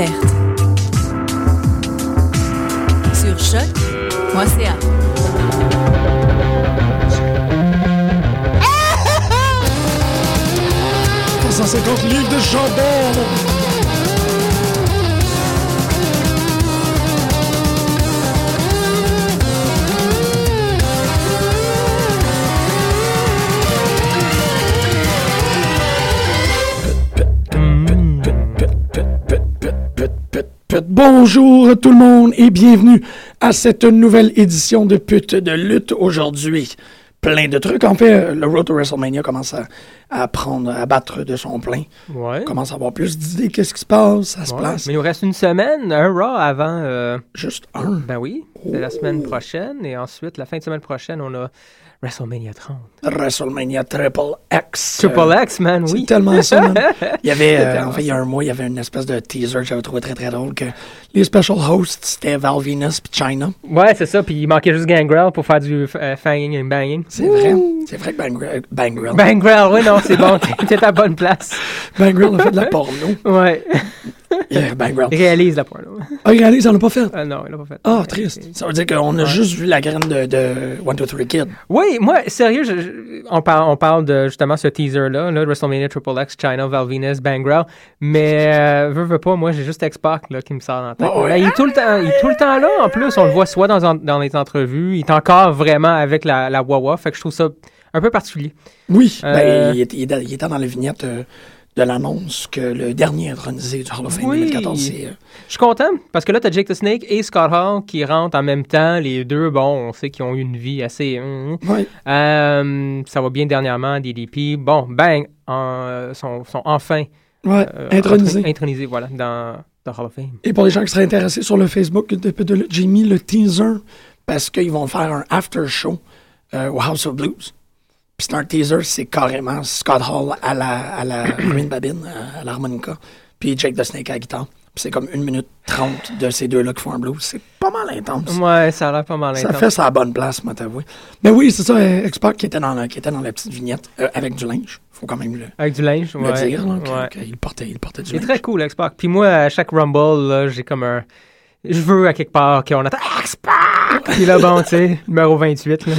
Découverte. Sur choc.ca. 150 livres de jambon! Bonjour tout le monde et bienvenue à cette nouvelle édition de Pute de lutte aujourd'hui. Plein de trucs. En fait, le Road to WrestleMania commence à, à prendre, à battre de son plein. Ouais. Commence à avoir plus d'idées, qu'est-ce qui se passe, ça se Ouais. place. Mais il nous reste une semaine, un Raw avant. euh, Juste un. ben oui, c'est la semaine prochaine. Et ensuite, la fin de semaine prochaine, on a WrestleMania 30. WrestleMania Triple X. Triple Euh, X, man, C'est oui. tellement ça, man. Il y avait, euh, en fait, il y a un mois, il y avait une espèce de teaser que j'avais trouvé très très drôle que les special hosts, c'était Val Venus puis China. Ouais, c'est ça. Puis il manquait juste Gangrel pour faire du euh, fanging and banging. C'est vrai. C'est vrai que Bangrel, Bangrel, Bangrel, oui, non, c'est bon. T'es- à la bonne place. Bangrel a fait de la porno. Ouais. Yeah, Bangrel. Il réalise la porno. Ah, regardez, ils en ont pas fait? Ah non, il l'a pas fait. Ah, triste. Ça veut dire qu'on a juste vu la graine de, de One, Two, Three Kid. Oui, moi, sérieux, je- je- on, parle, on parle de justement ce teaser-là, là, WrestleMania Triple X, China, Val Venus, Bangrel. Mais, euh, veux, veux pas, moi, j'ai juste X-Pac qui me sort dans la tête. Là, il, est tout le temps, il est tout le temps là, en plus. On le voit soit dans, dans les entrevues, il est encore vraiment avec la, la Wawa. Fait que je trouve ça un peu particulier. Oui, Euh, ben, il, il était- il était dans la vignette euh, de l'annonce que le dernier intronisé du Hall of Fame Oui. 2014, c'est... euh, Je suis content parce que là, t'as Jake the Snake et Scott Hall qui rentrent en même temps. Les deux, bon, on sait qu'ils ont eu une vie assez. hum, hum. ouais. Euh, ça va bien dernièrement, DDP. Bon, bang, en- sont, sont enfin Ouais, euh, intronisé. intronisés, voilà, dans the Hall of Fame. Et pour les gens qui seraient intéressés sur le Facebook de, de, de- j'ai mis le teaser parce qu'ils vont faire un after show euh, au House of Blues. Puis c'est un teaser, c'est carrément Scott Hall à la, à la Green Babine, à, à l'harmonica, puis Jake the Snake à la guitare. Puis c'est comme une minute trente de ces deux-là qui font un blues. C'est pas mal intense. Ouais, ça a l'air pas mal Ça intense. fait ça à la bonne place, moi, t'avouer. Mais oui, c'est ça, euh, Expert qui était dans la, qui était dans la petite vignette euh, avec du linge. Faut quand même le, Avec du linge, le ouais. dire, là, que- ouais. qu'il portait, il portait du Il est linge. très cool, X-Pac. Puis moi, à chaque Rumble, j'ai comme un... Je veux à quelque part qu'on attend X-Pac! Puis là, bon, tu sais, numéro 28, là.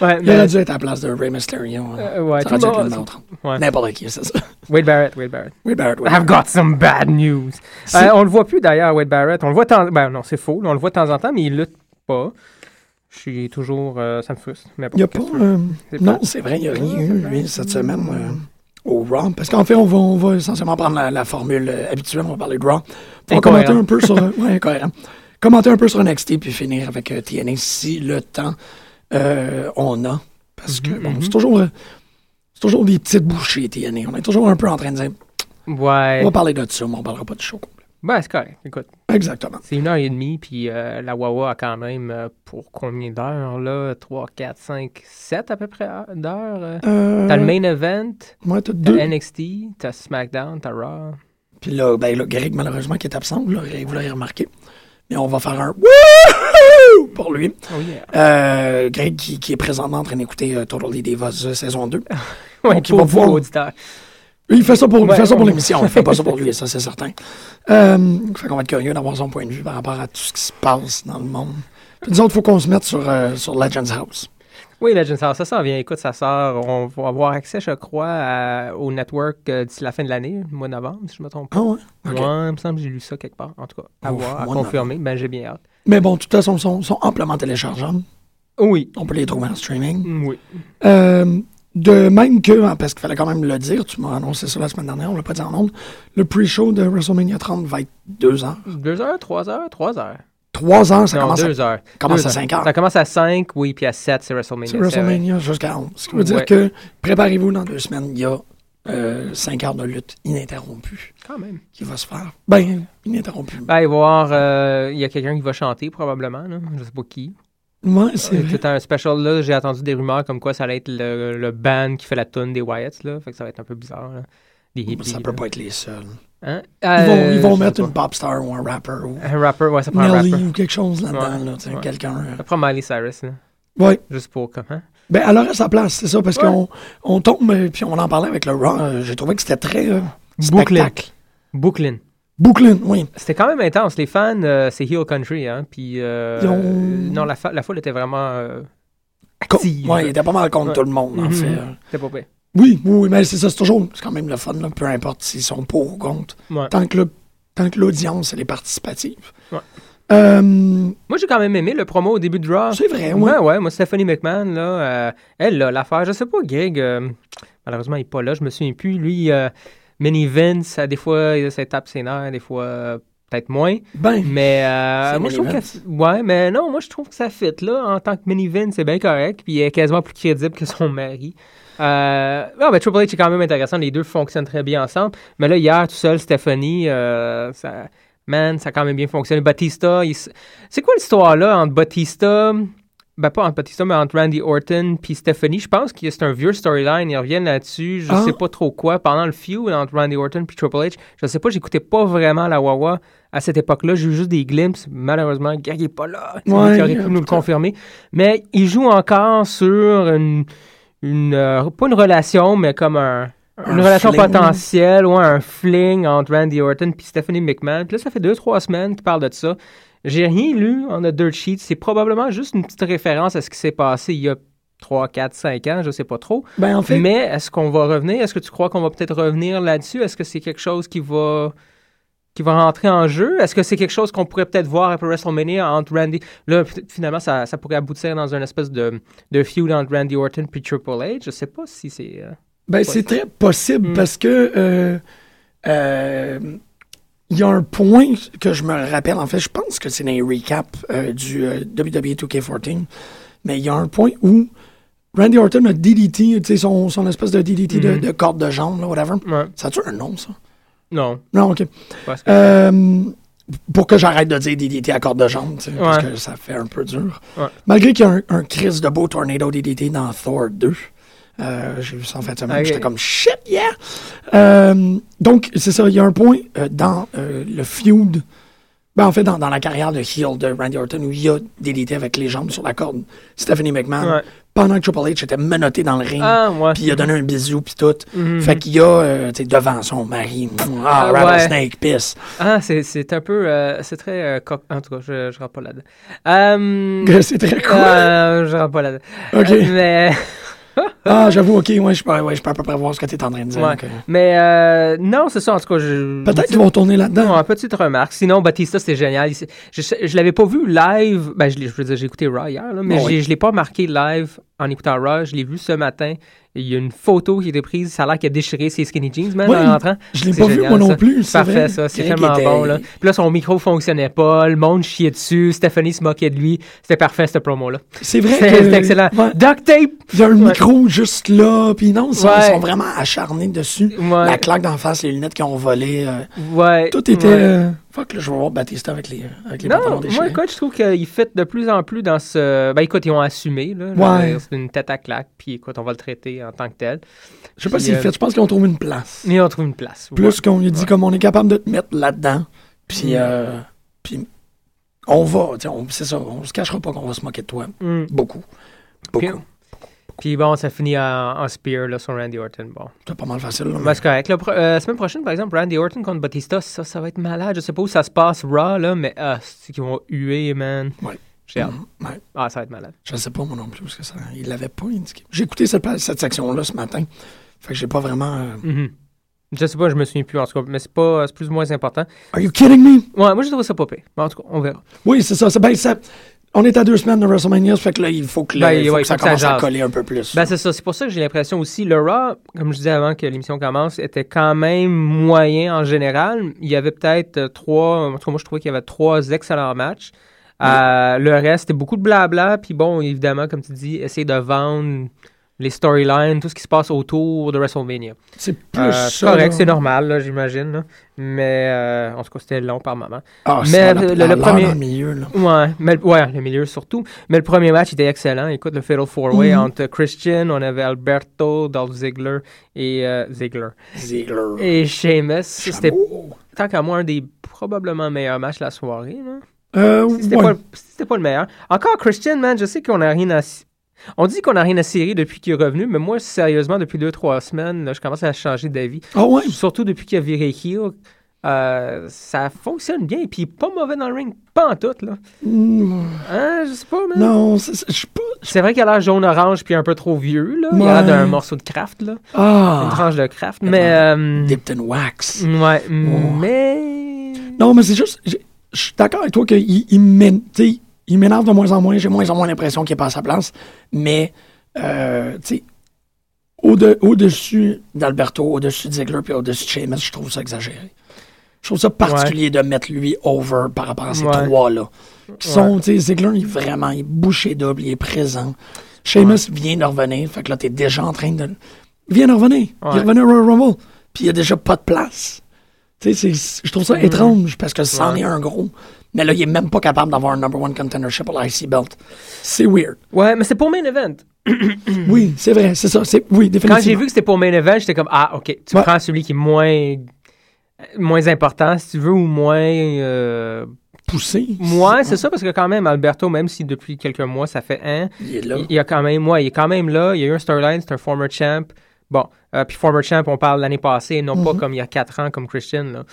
ouais, Il aurait mais... dû être à la place de Ray Mysterio. hein. Euh, ouais, ça tout aurait dû le monde- numéro 30. Ouais. N'importe qui, c'est ça. Wade Barrett, Wade Barrett. Ray Barrett, I've got some bad news. Euh, on le voit plus d'ailleurs, Wade Barrett. On le voit temps... Ben non, c'est faux. On le voit de temps en temps, mais il lutte pas. Je suis toujours... euh, ça me frustre. Mais bon, Il n'y a pas. euh, non, c'est vrai, il n'y a rien eu, lui, cette semaine au Raw. Parce qu'en fait, on va, on va essentiellement prendre la, la formule euh, habituelle. On va parler de Raw. On va commenter un peu sur. euh, ouais, incohérent. Commenter un peu sur NXT puis finir avec euh, TNA si le temps euh, on a. Parce que, Mhm, bon, c'est toujours. euh, toujours des petites bouchées, TNA. On est toujours un peu en train de dire, Ouais. on va parler de ça, mais on parlera pas du show. Ben, c'est correct. Écoute, Exactement. c'est une heure et demie, puis euh, la Wawa a quand même, euh, pour combien d'heures, là? 3, 4, 5, 7 à peu près heures- d'heures. euh. T'as le main event, ouais, t'as deux. NXT, t'as SmackDown, t'as Raw. Puis là, ben là, Greg, malheureusement, qui est absent, vous l'aurez remarqué. Mais on va faire un wouhou pour lui. Oh yeah. Greg, qui, qui est présentement en train d'écouter Totally Divas saison 2. Ouais, Donc, il va auditeurs. Il fait ça pour, il Ouais, fait ça pour l'émission, il fait pas ça pour lui, ça c'est certain. Euh, fait qu'on va être curieux d'avoir son point de vue par rapport à tout ce qui se passe dans le monde. Puis nous autres, il faut qu'on se mette sur, euh, sur Legends House. Oui, Legends House, ça s'en vient. Écoute, ça sort. On va avoir accès, je crois, à- au network euh, d'ici la fin de l'année, le mois de novembre, si je me trompe pas. Ah ouais? Il me semble que j'ai lu ça quelque part. En tout cas, à Ouf, voir, à confirmer. Ben, j'ai bien hâte. Mais bon, de toute façon, ils sont, sont amplement téléchargeables. Oui. On peut les trouver en streaming. Mm, Oui. Euh, de même que, hein, parce qu'il fallait quand même le dire, tu m'as annoncé ça la semaine dernière, on l'a pas dit en nombre, le pre-show de WrestleMania 30 va être deux heures. Deux heures, trois heures, trois heures. Trois heures, ça non, commence, deux à, heures. commence Deux à cinq heures. Ça commence à 5, oui, puis à 7, c'est WrestleMania. C'est. WrestleMania jusqu'à 11. Ce qui veut dire que, préparez-vous, dans deux semaines, il y a euh, cinq heures de lutte ininterrompue Quand même. qui va se faire. Ben, ininterrompue. Ben, il va y avoir, euh, il y a quelqu'un qui va chanter probablement, là. je sais pas qui. Ouais, c'est vrai. C'est un special, là, j'ai entendu des rumeurs comme quoi ça allait être le, le band qui fait la tune des Wyatts, là, fait que ça va être un peu bizarre, là. Des hippies, Ça peut là. pas être les seuls. Hein? Ils vont, Euh, ils vont sais mettre pas. une pop star ou un rapper ou Un rapper, ouais, ça prend un Nelly rapper. ou quelque chose là-dedans, Ouais, là, tu sais, ouais. quelqu'un. euh, Ça prend Miley Cyrus, là, Ouais. juste pour, comme, hein? Ben, elle aurait sa place, c'est ça, parce Ouais. qu'on on tombe, euh, puis on en parlait avec le Raw, euh, j'ai trouvé que c'était très euh, spectacle. Brooklyn. Brooklyn, oui. C'était quand même intense. Les fans, euh, c'est Heel Country, hein. Puis, euh, ont- non, la, la foule était vraiment euh, active. ouais, il était pas mal contre Ouais. tout le monde, en Mhm. fait. euh. C'était pas pire. Oui, oui, oui, mais c'est ça, c'est toujours, c'est quand même le fun, là, peu importe s'ils sont pour ou contre. Ouais. Tant que le- tant que l'audience, elle est participative. Ouais. Moi, j'ai quand même aimé le promo au début de Raw. c'est vrai, oui. Ouais, ouais. Moi, Stephanie McMahon, là, euh, elle, là, l'affaire, je sais pas, Greg, malheureusement, il est pas là, je me souviens plus. Lui, Mini Vince, euh, des fois, ça tape ses nerfs, des fois, peut-être moins. Ben, Mais euh, C'est moi, je trouve que. Ouais, mais non, moi, je trouve que ça fit, là. En tant que Mini Vince, c'est bien correct. Puis il est quasiment plus crédible que son mari. Euh, non, mais Triple H est quand même intéressant. Les deux fonctionnent très bien ensemble. Mais là, hier, tout seul, Stephanie, euh, ça, man, ça a quand même bien fonctionné. Batista, il c'est quoi l'histoire là entre Batista, ben pas entre Batista, mais entre Randy Orton puis Stephanie? Je pense que c'est un vieux storyline. Ils reviennent là-dessus. Je Ah. sais pas trop quoi. Pendant le feud entre Randy Orton puis Triple H, je sais pas, j'écoutais pas vraiment la Wawa à cette époque-là. J'ai eu juste des glimpses. Malheureusement, Greg est pas là. Ouais, qui aurait pu nous le confirmer. Mais il joue encore sur une, une euh, pas une relation, mais comme un, une Un relation fling. potentielle ou un fling entre Randy Orton puis Stephanie McMahon. Puis là, ça fait deux, trois semaines qu'il parle de ça. J'ai rien lu en a dirt sheet. C'est probablement juste une petite référence à ce qui s'est passé il y a 3, 4, 5 ans, je sais pas trop. ben en fait, Mais est-ce qu'on va revenir? Est-ce que tu crois qu'on va peut-être revenir là-dessus? Est-ce que c'est quelque chose qui va qui va rentrer en jeu? Est-ce que c'est quelque chose qu'on pourrait peut-être voir après WrestleMania entre Randy... Là, finalement, ça, ça pourrait aboutir dans une espèce de, de feud entre Randy Orton puis Triple H? Je sais pas si c'est... euh, Ben, c'est très possible Mm. parce que euh, euh, il y a un point que je me rappelle, en fait, je pense que c'est dans les recaps euh, du euh, WWE 2K14, mais il y a un point où Randy Orton a DDT, tu sais, son, son espèce de DDT de, Mhm. de corde de jambe, là, whatever. Ouais. Ça a-tu un nom, ça? Non. Non, OK. Que- Euh, pour que j'arrête de dire DDT à corde de jambe, parce que ça fait un peu dur. Ouais. Malgré qu'il y a un, un Chris de beau Tornado DDT dans Thor 2. Euh, J'ai vu ça en fin de semaine. Ok. J'étais comme shit, yeah! Euh, donc, c'est ça, il y a un point euh, dans le feud. Ben, en fait, dans, dans la carrière de heel de Randy Orton où il a DDT avec les jambes sur la corde. Stephanie McMahon, Ouais. pendant que Triple H était menotté dans le ring. Ah, ouais. Puis il a donné un bisou, puis tout. Mhm. Fait qu'il y a, tu sais, devant son mari, ah, Ah, ouais. Rattlesnake, piss. Ah, c'est, c'est un peu... c'est très... En tout cas, je, je rentre pas là-dedans. C'est très cool. euh, je rentre pas là-dedans. OK. Mais... Ah, j'avoue, OK, ouais, je peux, ouais, je peux à peu près voir ce que tu es en train de dire. Ouais. Mais euh, non, c'est ça, en tout cas. Je, Peut-être qu'ils vont tourner là-dedans. Non, une petite remarque. Sinon, Batista, c'était génial. Il- Je, je l'avais pas vu live. Ben, je, je veux dire, j'ai écouté Raw hier, là, mais Bon, oui. je l'ai pas marqué live en écoutant Raw. Je l'ai vu ce matin. Il y a une photo qui a été prise. Ça a l'air qu'il a déchiré ses skinny jeans, Oui, en rentrant. je l'ai pas vu, moi non plus, c'est Parfait, vrai. ça. C'est était- bon, là. Puis là, son micro fonctionnait pas. Le monde chiait dessus. Stephanie se moquait de lui. C'était parfait, ce promo-là. C'est vrai C'était que... excellent. Ouais. Duct tape! Il y a un Ouais. micro juste là, puis non, ils sont, Ouais. ils sont vraiment acharnés dessus. La claque d'en face, les lunettes qui ont volé, euh, Ouais. tout était... euh, fuck, là, je vais voir Batista avec les, avec les pantalons Non, déchirés. moi, écoute, je trouve qu'il fait de plus en plus dans ce. Ben, écoute, ils ont assumé, là. Ouais. C'est une tête à claque, puis écoute, on va le traiter en tant que tel. je sais pas s'ils euh, fait, je pense qu'ils ont trouvé une place. Mais on trouve une place. Plus qu'on lui dit Ouais. comme on est capable de te mettre là-dedans, puis, Mm. euh, puis on va, c'est ça, on se cachera pas qu'on va se moquer de toi. Mm. Beaucoup. Beaucoup. Puis, puis bon, ça finit en, en spear là, sur Randy Orton. Bon. C'est pas mal facile. Là, Ben, c'est correct. La euh, semaine prochaine, par exemple, Randy Orton contre Batista, ça, ça va être malade. Je sais pas où ça se passe, Raw, là, mais ah, c'est qu'ils vont huer, man? Ouais. J'ai hâte. Mhm, ouais. Ah, ça va être malade. Je sais pas moi non plus, parce que ça, il l'avait pas indiqué. J'ai écouté cette, cette section-là ce matin. Fait que j'ai pas vraiment. euh, Mhm. Je sais pas, je me souviens plus en tout cas, mais c'est pas, plus ou moins important. Are you kidding me? Ouais, moi je trouve ça pas pire. Mais en tout cas, on verra. Oui, c'est ça. c'est- Ben, ça. On est à deux semaines de WrestleMania, ça fait que là, il faut que, Ben, il faut ouais, que ça commence à coller un peu plus. Ben c'est ça, c'est pour ça que j'ai l'impression aussi, le Raw, comme je disais avant que l'émission commence, était quand même moyen en général. Il y avait peut-être euh, trois, en tout cas moi je trouvais qu'il y avait trois excellents matchs. Euh, le reste, c'était beaucoup de blabla, puis bon, évidemment, comme tu dis, essayer de vendre les storylines, tout ce qui se passe autour de WrestleMania. c'est plus Euh, ça. c'est correct, c'est normal, là, j'imagine. Mais euh, en tout cas, c'était long par moment. Ah, Mais le- la- le- premier- le milieu, là. Ouais, mais, le- ouais, le milieu surtout. Mais le premier match était excellent. Écoute, le Fatal Four Way Mhm. entre Christian, on avait Alberto, Dolph Ziggler et euh, Ziggler Ziggler. et Sheamus. C'était tant qu'à moi un des probablement meilleurs matchs de la soirée. là. Euh, C'était ouais. pas, pas le meilleur. Encore Christian, man, je sais qu'on a rien à. On dit qu'on a rien à cirer depuis qu'il est revenu, mais moi, sérieusement, depuis deux, trois semaines, là, je commence à changer d'avis. Ah ouais? Surtout depuis qu'il a viré heel. euh, ça fonctionne bien, puis il est pas mauvais dans le ring, pas en tout, là. Mm, Hein, je sais pas, man. Non, je suis pas. C'est vrai qu'il a l'air jaune-orange puis un peu trop vieux, là. Il a l'air d'un morceau de craft, là. Une Ah! tranche de craft. Mais. euh, Dipped in wax. ouais, Oh. mais. Non, mais c'est juste. Je suis d'accord avec toi qu'il il sais, il m'énerve de moins en moins. J'ai moins en moins l'impression qu'il est pas à sa place. Mais, euh, tu sais, au-de- au-dessus d'Alberto, au-dessus de Ziggler puis au-dessus de Sheamus, je trouve ça exagéré. Je trouve ça particulier de mettre lui over par rapport à ces Ouais. trois-là. Qui sont, tu sais, Ziggler, il est vraiment, il est bouché double, il est présent. Sheamus vient de revenir, fait que là, t'es déjà en train de. Il vient de revenir. Il est revenu au Royal Rumble. Puis il y a déjà pas de place. Tu sais, je trouve ça étrange parce que c'en est un gros. Mais là, il est même pas capable d'avoir un number one contendership à l'IC belt. C'est weird. Ouais, mais c'est pour main event. Oui, c'est vrai, c'est ça. Oui, définitivement. Quand j'ai vu que c'était pour main event, j'étais comme, ah, ok, tu Ouais. prends celui qui est moins. moins important, si tu veux, ou moins. euh, poussé. Moi, c'est ça, parce que quand même, Alberto, même si depuis quelques mois, ça fait un. Il est là. Il y a quand même, moi, il est quand même là. Il y a eu un storyline, c'est un former champ. Bon, euh, puis former champ, on parle l'année passée, non pas Mhm. comme il y a quatre ans, comme Christian. Là.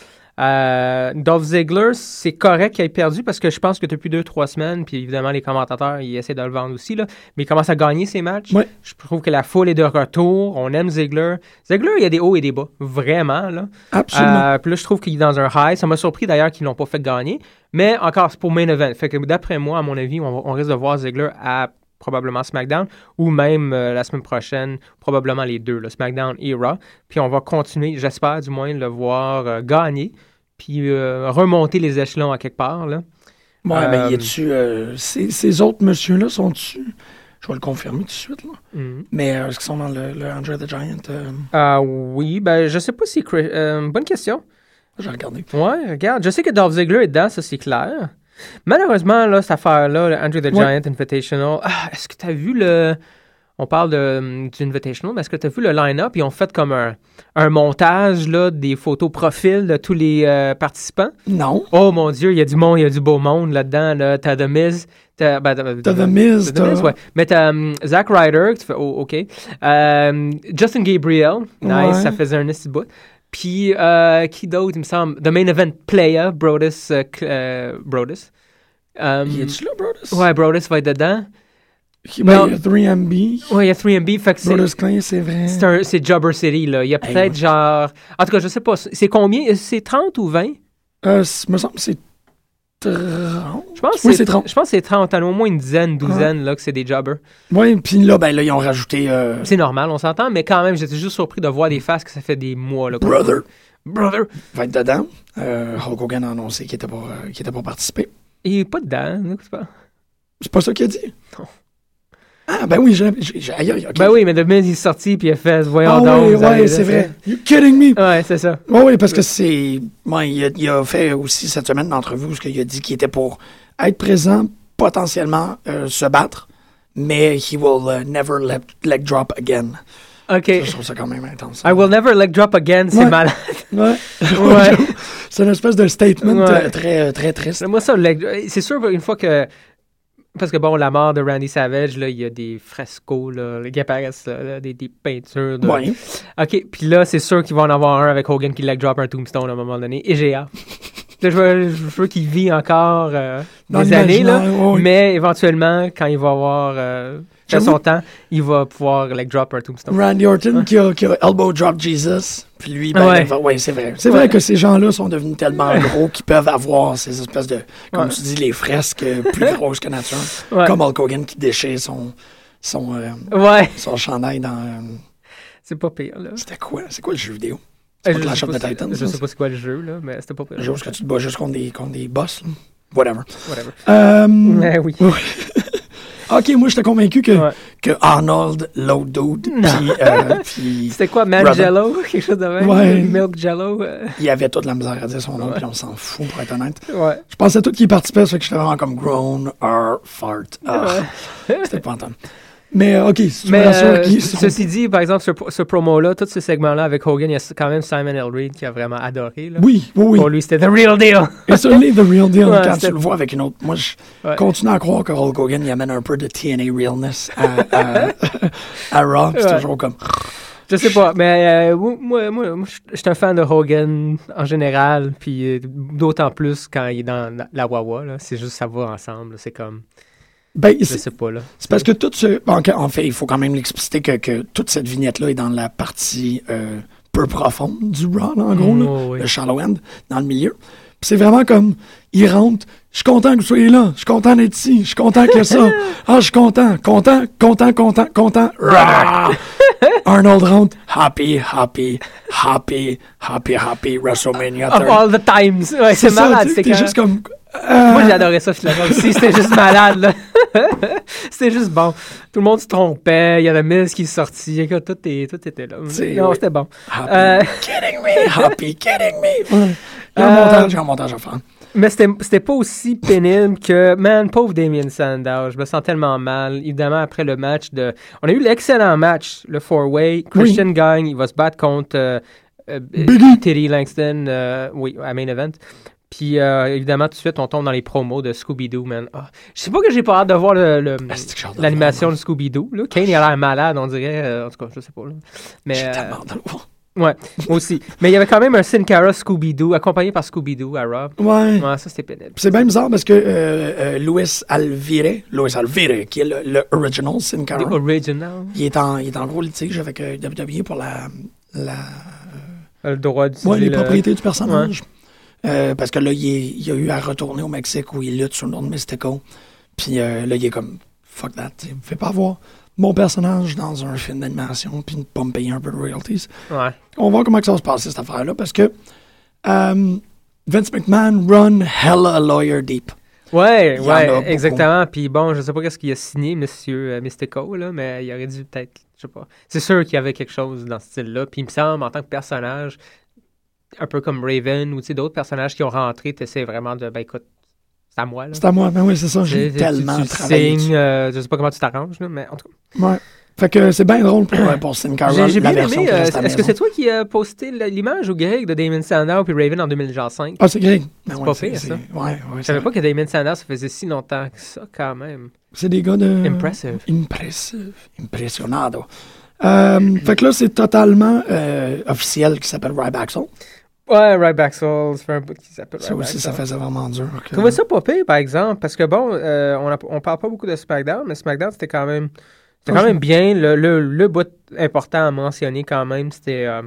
Euh, Dolph Ziggler, c'est correct qu'il ait perdu parce que je pense que depuis deux, trois semaines, puis évidemment, les commentateurs, ils essaient de le vendre aussi, là, mais il commence à gagner ses matchs. Ouais. Je trouve que la foule est de retour. On aime Ziggler. Ziggler, il y a des hauts et des bas, vraiment. Là. Absolument. Euh, puis là, je trouve qu'il est dans un high. Ça m'a surpris d'ailleurs qu'ils l'ont pas fait gagner. Mais encore, c'est pour main event. Fait que d'après moi, à mon avis, on, risque de voir Ziggler à probablement SmackDown ou même euh, la semaine prochaine, probablement les deux, là, SmackDown et Raw. Puis on va continuer, j'espère du moins, de le voir euh, gagner puis euh, remonter les échelons à quelque part. Là. ouais, mais euh, est dessus. euh, ces, ces autres messieurs-là sont dessus. Je vais le confirmer tout de suite. Là. Mhm. Mais euh, est-ce qu'ils sont dans le, le Andre the Giant? Ah oui, ben je sais pas si... Chris- bonne question. J'ai regardé. Ouais, regarde, je sais que Dolph Ziggler est dedans, ça c'est clair. Malheureusement, là, cette affaire-là, le Andrew the Ouais. Giant Invitational, ah, est-ce que tu as vu le. On parle de, hum, du Invitational, mais est-ce que tu as vu le line-up? Ils ont fait comme un, un montage là, des photos profils de tous les euh, participants. Non. Oh mon Dieu, il y a du monde, il y a du beau monde là-dedans. Là. T'as The Miz. T'as, ben, The Miz, t'as ouais. Mais t'as hum, Zack Ryder, tu fais, oh, OK. Euh, Justin Gabriel, nice, Ouais. ça faisait un petit bout. Puis, euh, qui d'autre, il me semble? The Main Event Player, Brodus. euh, Brodus. Um, Il est-tu là, Brodus? ouais, Brodus va être dedans. Ben, il y a 3MB. Ouais, il y a 3MB, fait que Clay, c'est vrai. C'est, Jobber City, là. Il y a peut-être genre... En tout cas, je sais pas. C'est combien? C'est 30 ou 20? Euh, me semble que c'est 30. Je pense, que Oui, c'est c'est 30. Je pense que c'est 30. Au moins une dizaine, douzaine, là, que c'est des jobbers. Oui, puis là, ben là, ils ont rajouté euh, C'est normal, on s'entend, mais quand même, j'étais juste surpris de voir des faces que ça fait des mois. Là, Brother. Brother. va être dedans. Euh, Hulk Hogan a annoncé qu'il était pas, euh, était pas participer. Il est pas dedans, n'écoute pas. C'est pas ça qu'il a dit? Non. Ah, ben oui, j'ai. aïe, aïe. Ben oui, mais Miz, il est sorti, puis il a fait, voyons Ah donc. oui, ouais, c'est vrai. You kidding me? Ouais, c'est ça. Oui, oui, parce que c'est. Ouais, il, a, il a fait aussi cette semaine une entrevue où il a dit qu'il était pour être présent, potentiellement euh, se battre, mais he will uh, never let leg drop again. OK. Ça, je trouve ça quand même intense. I will never leg drop again, c'est Ouais. malade. Ouais. Ouais. c'est une espèce de statement Ouais. euh, très, très triste. Moi, ça, leg- c'est sûr, une fois que. Parce que bon, la mort de Randy Savage, là, il y a des frescos, là, qui apparaissent, là, là, des, des peintures. De... Ouais. OK, puis là, c'est sûr qu'il va en avoir un avec Hogan qui leg drop un tombstone à un moment donné. Et. Là, je veux, qu'il vit encore euh, des années, là. Mais éventuellement, quand il va avoir euh, fait son temps, il va pouvoir leg drop un tombstone. Randy Orton qui, a, qui a elbow drop Jesus. Puis lui, ben, Ouais. ouais, c'est vrai. C'est vrai que ces gens-là sont devenus tellement gros qu'ils peuvent avoir ces espèces de, comme tu dis, les fresques euh, plus grosses que nature. Comme Hulk Hogan qui déchire son, son, euh, son chandail dans. euh, c'est pas pire, là. C'était quoi? C'est quoi le jeu vidéo? Euh, C'est pas Clash sais pas si- Titans Je sais pas c'est quoi le jeu, là, mais c'était pas pire. Le jeu où tu te bats juste contre des, contre des boss. là? Whatever. Whatever. Euh, Mais oui. ok, moi j'étais convaincu que, Ouais. que Arnold, Low Dude, puis euh, puis C'était quoi, Man. Jello? Quelque chose de même? Ouais. Milk Jello? euh, il avait toute la misère à dire son nom, puis on s'en fout pour être honnête. Ouais. Je pensais tout qu'il participait, ça fait que j'étais vraiment comme groan, or, fart. Ah, C'était pas entendre. Mais euh, ok, Mais euh, sont- ceci dit, par exemple, ce, ce promo-là, tout ce segment-là avec Hogan, il y a quand même Simon L. Reed qui a vraiment adoré. Là. Oui, oui, oui. Pour lui, c'était the real deal. Ça, l'est the real deal Ouais, quand tu le vois avec une autre. Moi, je Ouais. continue à croire que Hulk Hogan, il amène un peu de TNA realness à, à, à Raw. C'est Ouais. toujours comme. Je sais pas, mais euh, moi, moi, moi, je suis un fan de Hogan en général, puis euh, d'autant plus quand il est dans la, Wawa. C'est juste ça va ensemble. C'est comme, Ben, je c'est sais pas là. c'est parce que tout ce. En, en fait, il faut quand même l'expliciter que, que toute cette vignette-là est dans la partie euh, peu profonde du Raw, en gros, là, Oh, oui. le shallow end, dans le milieu. Puis c'est vraiment comme, il rentre, je suis content que vous soyez là, je suis content d'être ici, je suis content qu'il y ait ça. Ah, je suis content, content, content, content, content. Arnold rentre, happy, happy, happy, happy, happy, WrestleMania Of 30. all the times. Ouais, c'est malade. C'est t'es juste comme... euh, Moi, j'adorais ça finalement aussi. C'était juste malade, là. c'était juste bon. Tout le monde se trompait. Il y avait Miz qui est sorti. Écoute, Tout, est- tout était là. Non, oui. c'était bon. Happy, Euh, kidding me, happy, kidding me. Il y a un Euh, montage, il y a un montage à faire. Mais c'était pas aussi pénible que, man, pauvre Damien Sandow. Je me sens tellement mal. Évidemment, après le match de. On a eu l'excellent match, le four-way. Christian gagne. Il va se battre contre euh, euh, Biggie. Teddy Langston, euh, oui, à main event. Puis, euh, évidemment, tout de suite, on tombe dans les promos de Scooby-Doo, man. Ah, je sais pas que j'ai pas hâte de voir le- le- Ah, que j'ai hâte de l'animation de Scooby-Doo. là. Kane, il a l'air malade, on dirait. euh, en tout cas, je sais pas. là. Mais, J'ai euh, tellement hâte de le voir. ouais, moi aussi. Mais il y avait quand même un Sin Cara Scooby-Doo, accompagné par Scooby-Doo à Rob. Ouais. Ouais, ça, c'était pénible. C'est bien bizarre parce que euh, euh, Luis Alvire, Luis Alvire, qui est le, le original Sin Cara, The original. il est en, il est en gros litige avec euh, WWE pour la, la Le droit d'utiliser ouais, les le- propriétés du personnage. Euh, parce que là, il, est- il a eu à retourner au Mexique où il lutte sur le nom de Mystico. Puis euh, là, il est comme fuck that, sais, me fais pas voir mon personnage dans un film d'animation puis ne pas me payer un peu de royalties. Ouais. On va voir comment que ça va se passer cette affaire-là parce que euh, Vince McMahon run hella lawyer deep. Ouais, Il ouais, exactement. Puis bon, je sais pas qu'est-ce qu'il a signé, monsieur Mystico, là, mais il aurait dû peut-être, je sais pas. C'est sûr qu'il y avait quelque chose dans ce style-là. Puis il me semble, en tant que personnage, un peu comme Raven ou d'autres personnages qui ont rentré, tu essaies vraiment de, ben écoute, c'est à moi. C'est à moi, ben oui, c'est ça, j'ai tellement tu, tu travaillé. signes, euh, je sais pas comment tu t'arranges, mais en tout cas. Ouais. Fait que c'est bien drôle pour, euh, pour Sin Cara, J'ai bien aimé. euh, Est-ce que c'est toi qui as posté l'image ou Greg de Damon Sandow puis Raven en 2005? Ah, c'est Greg. Ben C'est ouais, pas pire, ça. Ouais, ouais. Je savais pas que Damon Sandow, ça faisait si longtemps que ça, quand même. C'est des gars de. Impressive. Impressive. Impressionado. Euh, fait que là, c'est totalement euh, officiel qui s'appelle Ryback Ouais, Ryback Soul, ça fait un bout qui s'appelle Ça aussi, ça faisait vraiment dur. Je trouvais ça pas pire, par exemple, parce que bon, euh, on, a- on parle pas beaucoup de SmackDown, mais SmackDown, c'était quand même, c'était quand même bien. Le, le, le bout important à mentionner quand même, c'était euh,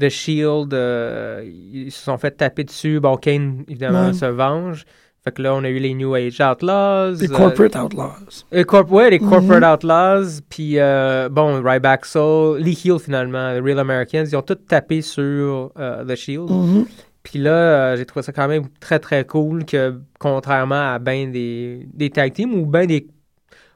The Shield. euh, ils se sont fait taper dessus. Bon, Kane, évidemment, Ouais. se venge. Fait que là, on a eu les New Age Outlaws. Les euh, Corporate Outlaws. les corp- ouais, les Corporate Mhm. Outlaws, puis euh, bon, Ryback Soul, Lee Heel finalement, les Real Americans, ils ont tous tapé sur euh, The Shield. Mhm. Puis là, j'ai trouvé ça quand même très très cool que, contrairement à ben des, des tag teams ou ben des.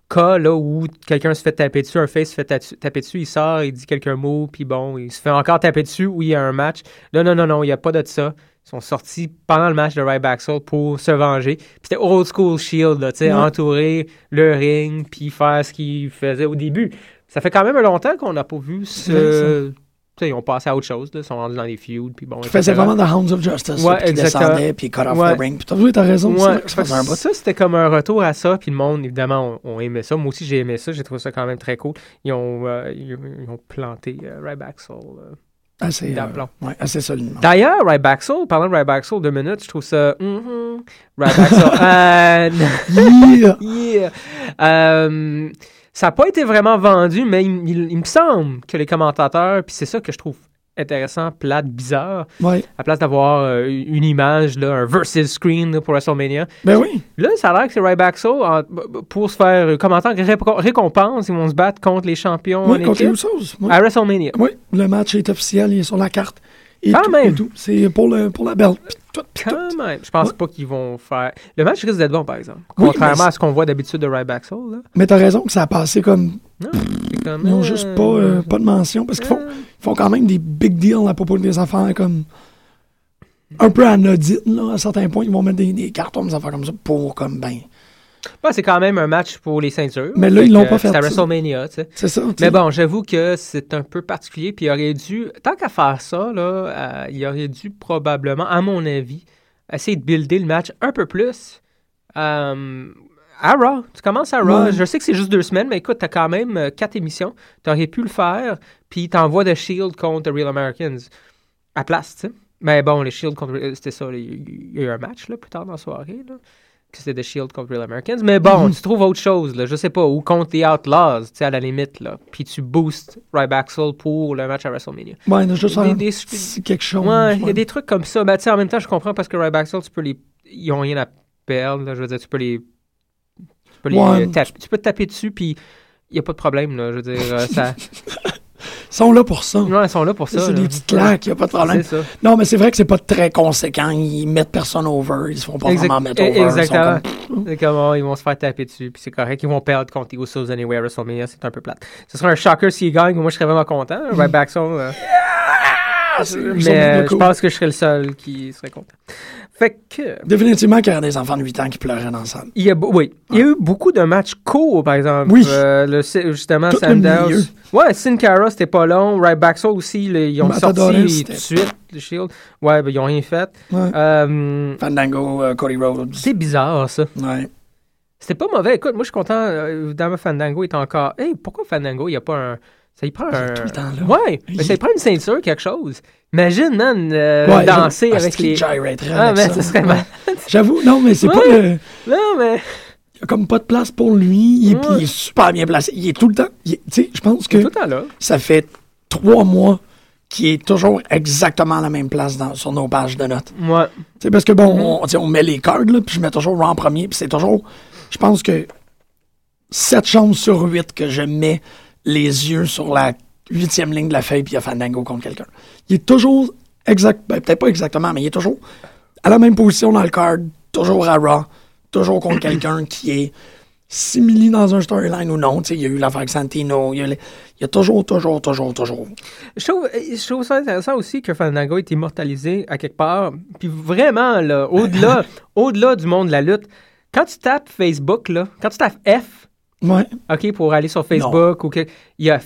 cas là, où quelqu'un se fait taper dessus, un face se fait taper dessus, il sort, il dit quelques mots, puis bon, il se fait encore taper dessus, où il y a un match. Là, non, non, non, il n'y a pas de ça. Ils sont sortis pendant le match de Ryback Soul pour se venger. Puis c'était old school Shield, là, entourer le ring, puis faire ce qu'ils faisaient au début. Ça fait quand même longtemps qu'on n'a pas vu ce... Ils ont passé à autre chose, là. Ils sont rendus dans des feuds, puis bon... Qui faisait etc. vraiment The Hounds of Justice. Ouais, puis exactement. descendait, puis cut off Ouais. the ring. Puis t'as t'as raison. Ouais, ça un ça, c'était comme un retour à ça, puis le monde, évidemment, ont aimé ça. Moi aussi, j'ai aimé ça. J'ai trouvé ça quand même très cool. Ils ont, euh, ils, ils ont planté euh, Ryback Soul. euh. Assez, euh, ouais, assez solidement. D'ailleurs, Ryback Soul, parlant de Ryback Soul, deux minutes, je trouve ça... mhm, Ryback Soul. euh, Yeah! yeah. Euh, ça n'a pas été vraiment vendu, mais il, il- il me semble que les commentateurs, puis c'est ça que je trouve intéressant, plate, bizarre, Ouais. à place d'avoir euh, une image, là, un versus screen là, pour WrestleMania, Ben oui. Là, ça a l'air que c'est Ryback en- b- b- pour se faire, euh, comme en tant que ré- récompense, ils vont se battre contre les champions Oui, en contre équipe. Oui. à WrestleMania. Oui, le match est officiel, il est sur la carte. Et Quand tout, même. C'est pour, le, pour la belle. Tout. Quand même. Je pense Ouais. pas qu'ils vont faire... Le match risque d'être bon, par exemple. Contrairement à ce qu'on voit d'habitude de Ryback Soul. Là. Mais t'as raison que ça a passé comme. Non, Ils n'ont juste pas, euh, pas de mention parce qu'ils font, ils font quand même des big deals à propos des affaires comme. Un peu anodines, là, à certains points. Ils vont mettre des, des cartons, des affaires comme ça pour, comme, ben. Bah, c'est quand même un match pour les ceintures. Mais là, ils l'ont pas fait, C'est à. WrestleMania, tu sais. C'est ça. Mais bon, j'avoue que c'est un peu particulier. Puis il aurait dû, tant qu'à faire ça, là, euh, il aurait dû probablement, à mon avis, essayer de builder le match un peu plus. euh, à Raw. Tu commences à Raw. Ouais. Je sais que c'est juste deux semaines, mais écoute, t'as quand même euh, quatre émissions. T'aurais pu le faire, puis t'envoies The Shield contre The Real Americans à place, tu sais. Mais bon, les Shield contre. euh, C'était ça, il y a eu- il y a eu un match là, plus tard dans la soirée. Là que c'était The Shield contre Real Americans. Mais bon, tu trouves autre chose, là, je sais pas, ou contre les Outlaws, tu sais, à la limite, là. Puis tu boostes Ryback Soul pour le match à WrestleMania. Ouais, Des- des- quelque chose. Ouais, il y a des trucs comme ça. Ben, tu sais, en même temps, je comprends parce que Ryback Soul, tu peux les. Ils ont rien à perdre, là, je veux dire, tu peux les. Tu peux, les, Ouais. euh, taper, tu peux te taper dessus, puis il n'y a pas de problème, là. Je veux dire, euh, ça. Ils sont là pour ça. Ouais, ils sont là pour ça. c'est des petites claques, il n'y a pas de problème. Ça. Non, mais c'est vrai que c'est pas très conséquent. Ils mettent personne over. Ils se font pas Exact- vraiment mettre eh, over. Ils Exactement. comme- C'est comment ils vont se faire taper dessus, puis c'est correct. Ils vont perdre contre Usos anyway à WrestleMania, c'est un peu plate. Ce serait un shocker s'ils gagnent, moi je serais vraiment content. Ryback Soul. euh, Ah, c'est- ils sont mais euh, je pense que je serais le seul qui serait content. Fait que. Définitivement qu'il y a des enfants de 8 ans qui pleuraient dans la salle. Il y a, oui, il y a eu beaucoup de matchs courts, par exemple. Oui. Euh, le, justement, Tout milieu. Ouais, Sin Cara, c'était pas long. Ryback Soul aussi, ils ont Matadores, sorti tout de suite, le Shield. Ouais, ben, ils ont rien fait. Ouais. Euh, Fandango, euh, Cody Rhodes. c'est bizarre, ça. Ouais. C'était pas mauvais. Écoute, moi, je suis content. évidemment, Fandango est encore. Hey, pourquoi Fandango, il n'y a pas un. Ça y prend un. tout le temps là. Ouais, mais ça y prend une ceinture, quelque chose. Imagine, man, euh, Ouais, danser je- avec les. Ah, mais ça. serait mal. J'avoue, non, mais c'est Ouais. pas le. Non, mais. Il y a comme pas de place pour lui. Il Ouais. il est super bien placé. Il est tout le temps. Tu sais, je pense que Tout le temps là. ça fait trois mois qu'il est toujours exactement à la même place dans, sur nos pages de notes. Ouais. Tu sais, parce que bon, Mhm. on, met les cards, là, puis je mets toujours en premier, puis c'est toujours. Je pense que 7 chances sur 8 que je mets les yeux sur la huitième ligne de la feuille, puis il y a Fandango contre quelqu'un. Il est toujours exact. Ben, peut-être pas exactement, mais il est toujours à la même position dans le card, toujours à Raw, toujours contre quelqu'un qui est simili dans un storyline ou non. Il y a eu l'affaire Santino, il y a, les- il y a toujours, toujours, toujours, toujours. Je trouve, je trouve ça intéressant aussi que Fandango est immortalisé à quelque part. Puis vraiment, là, au-delà, au-delà du monde de la lutte, quand tu tapes Facebook, là, quand tu tapes F, Ouais. OK, pour aller sur Facebook ou que il y a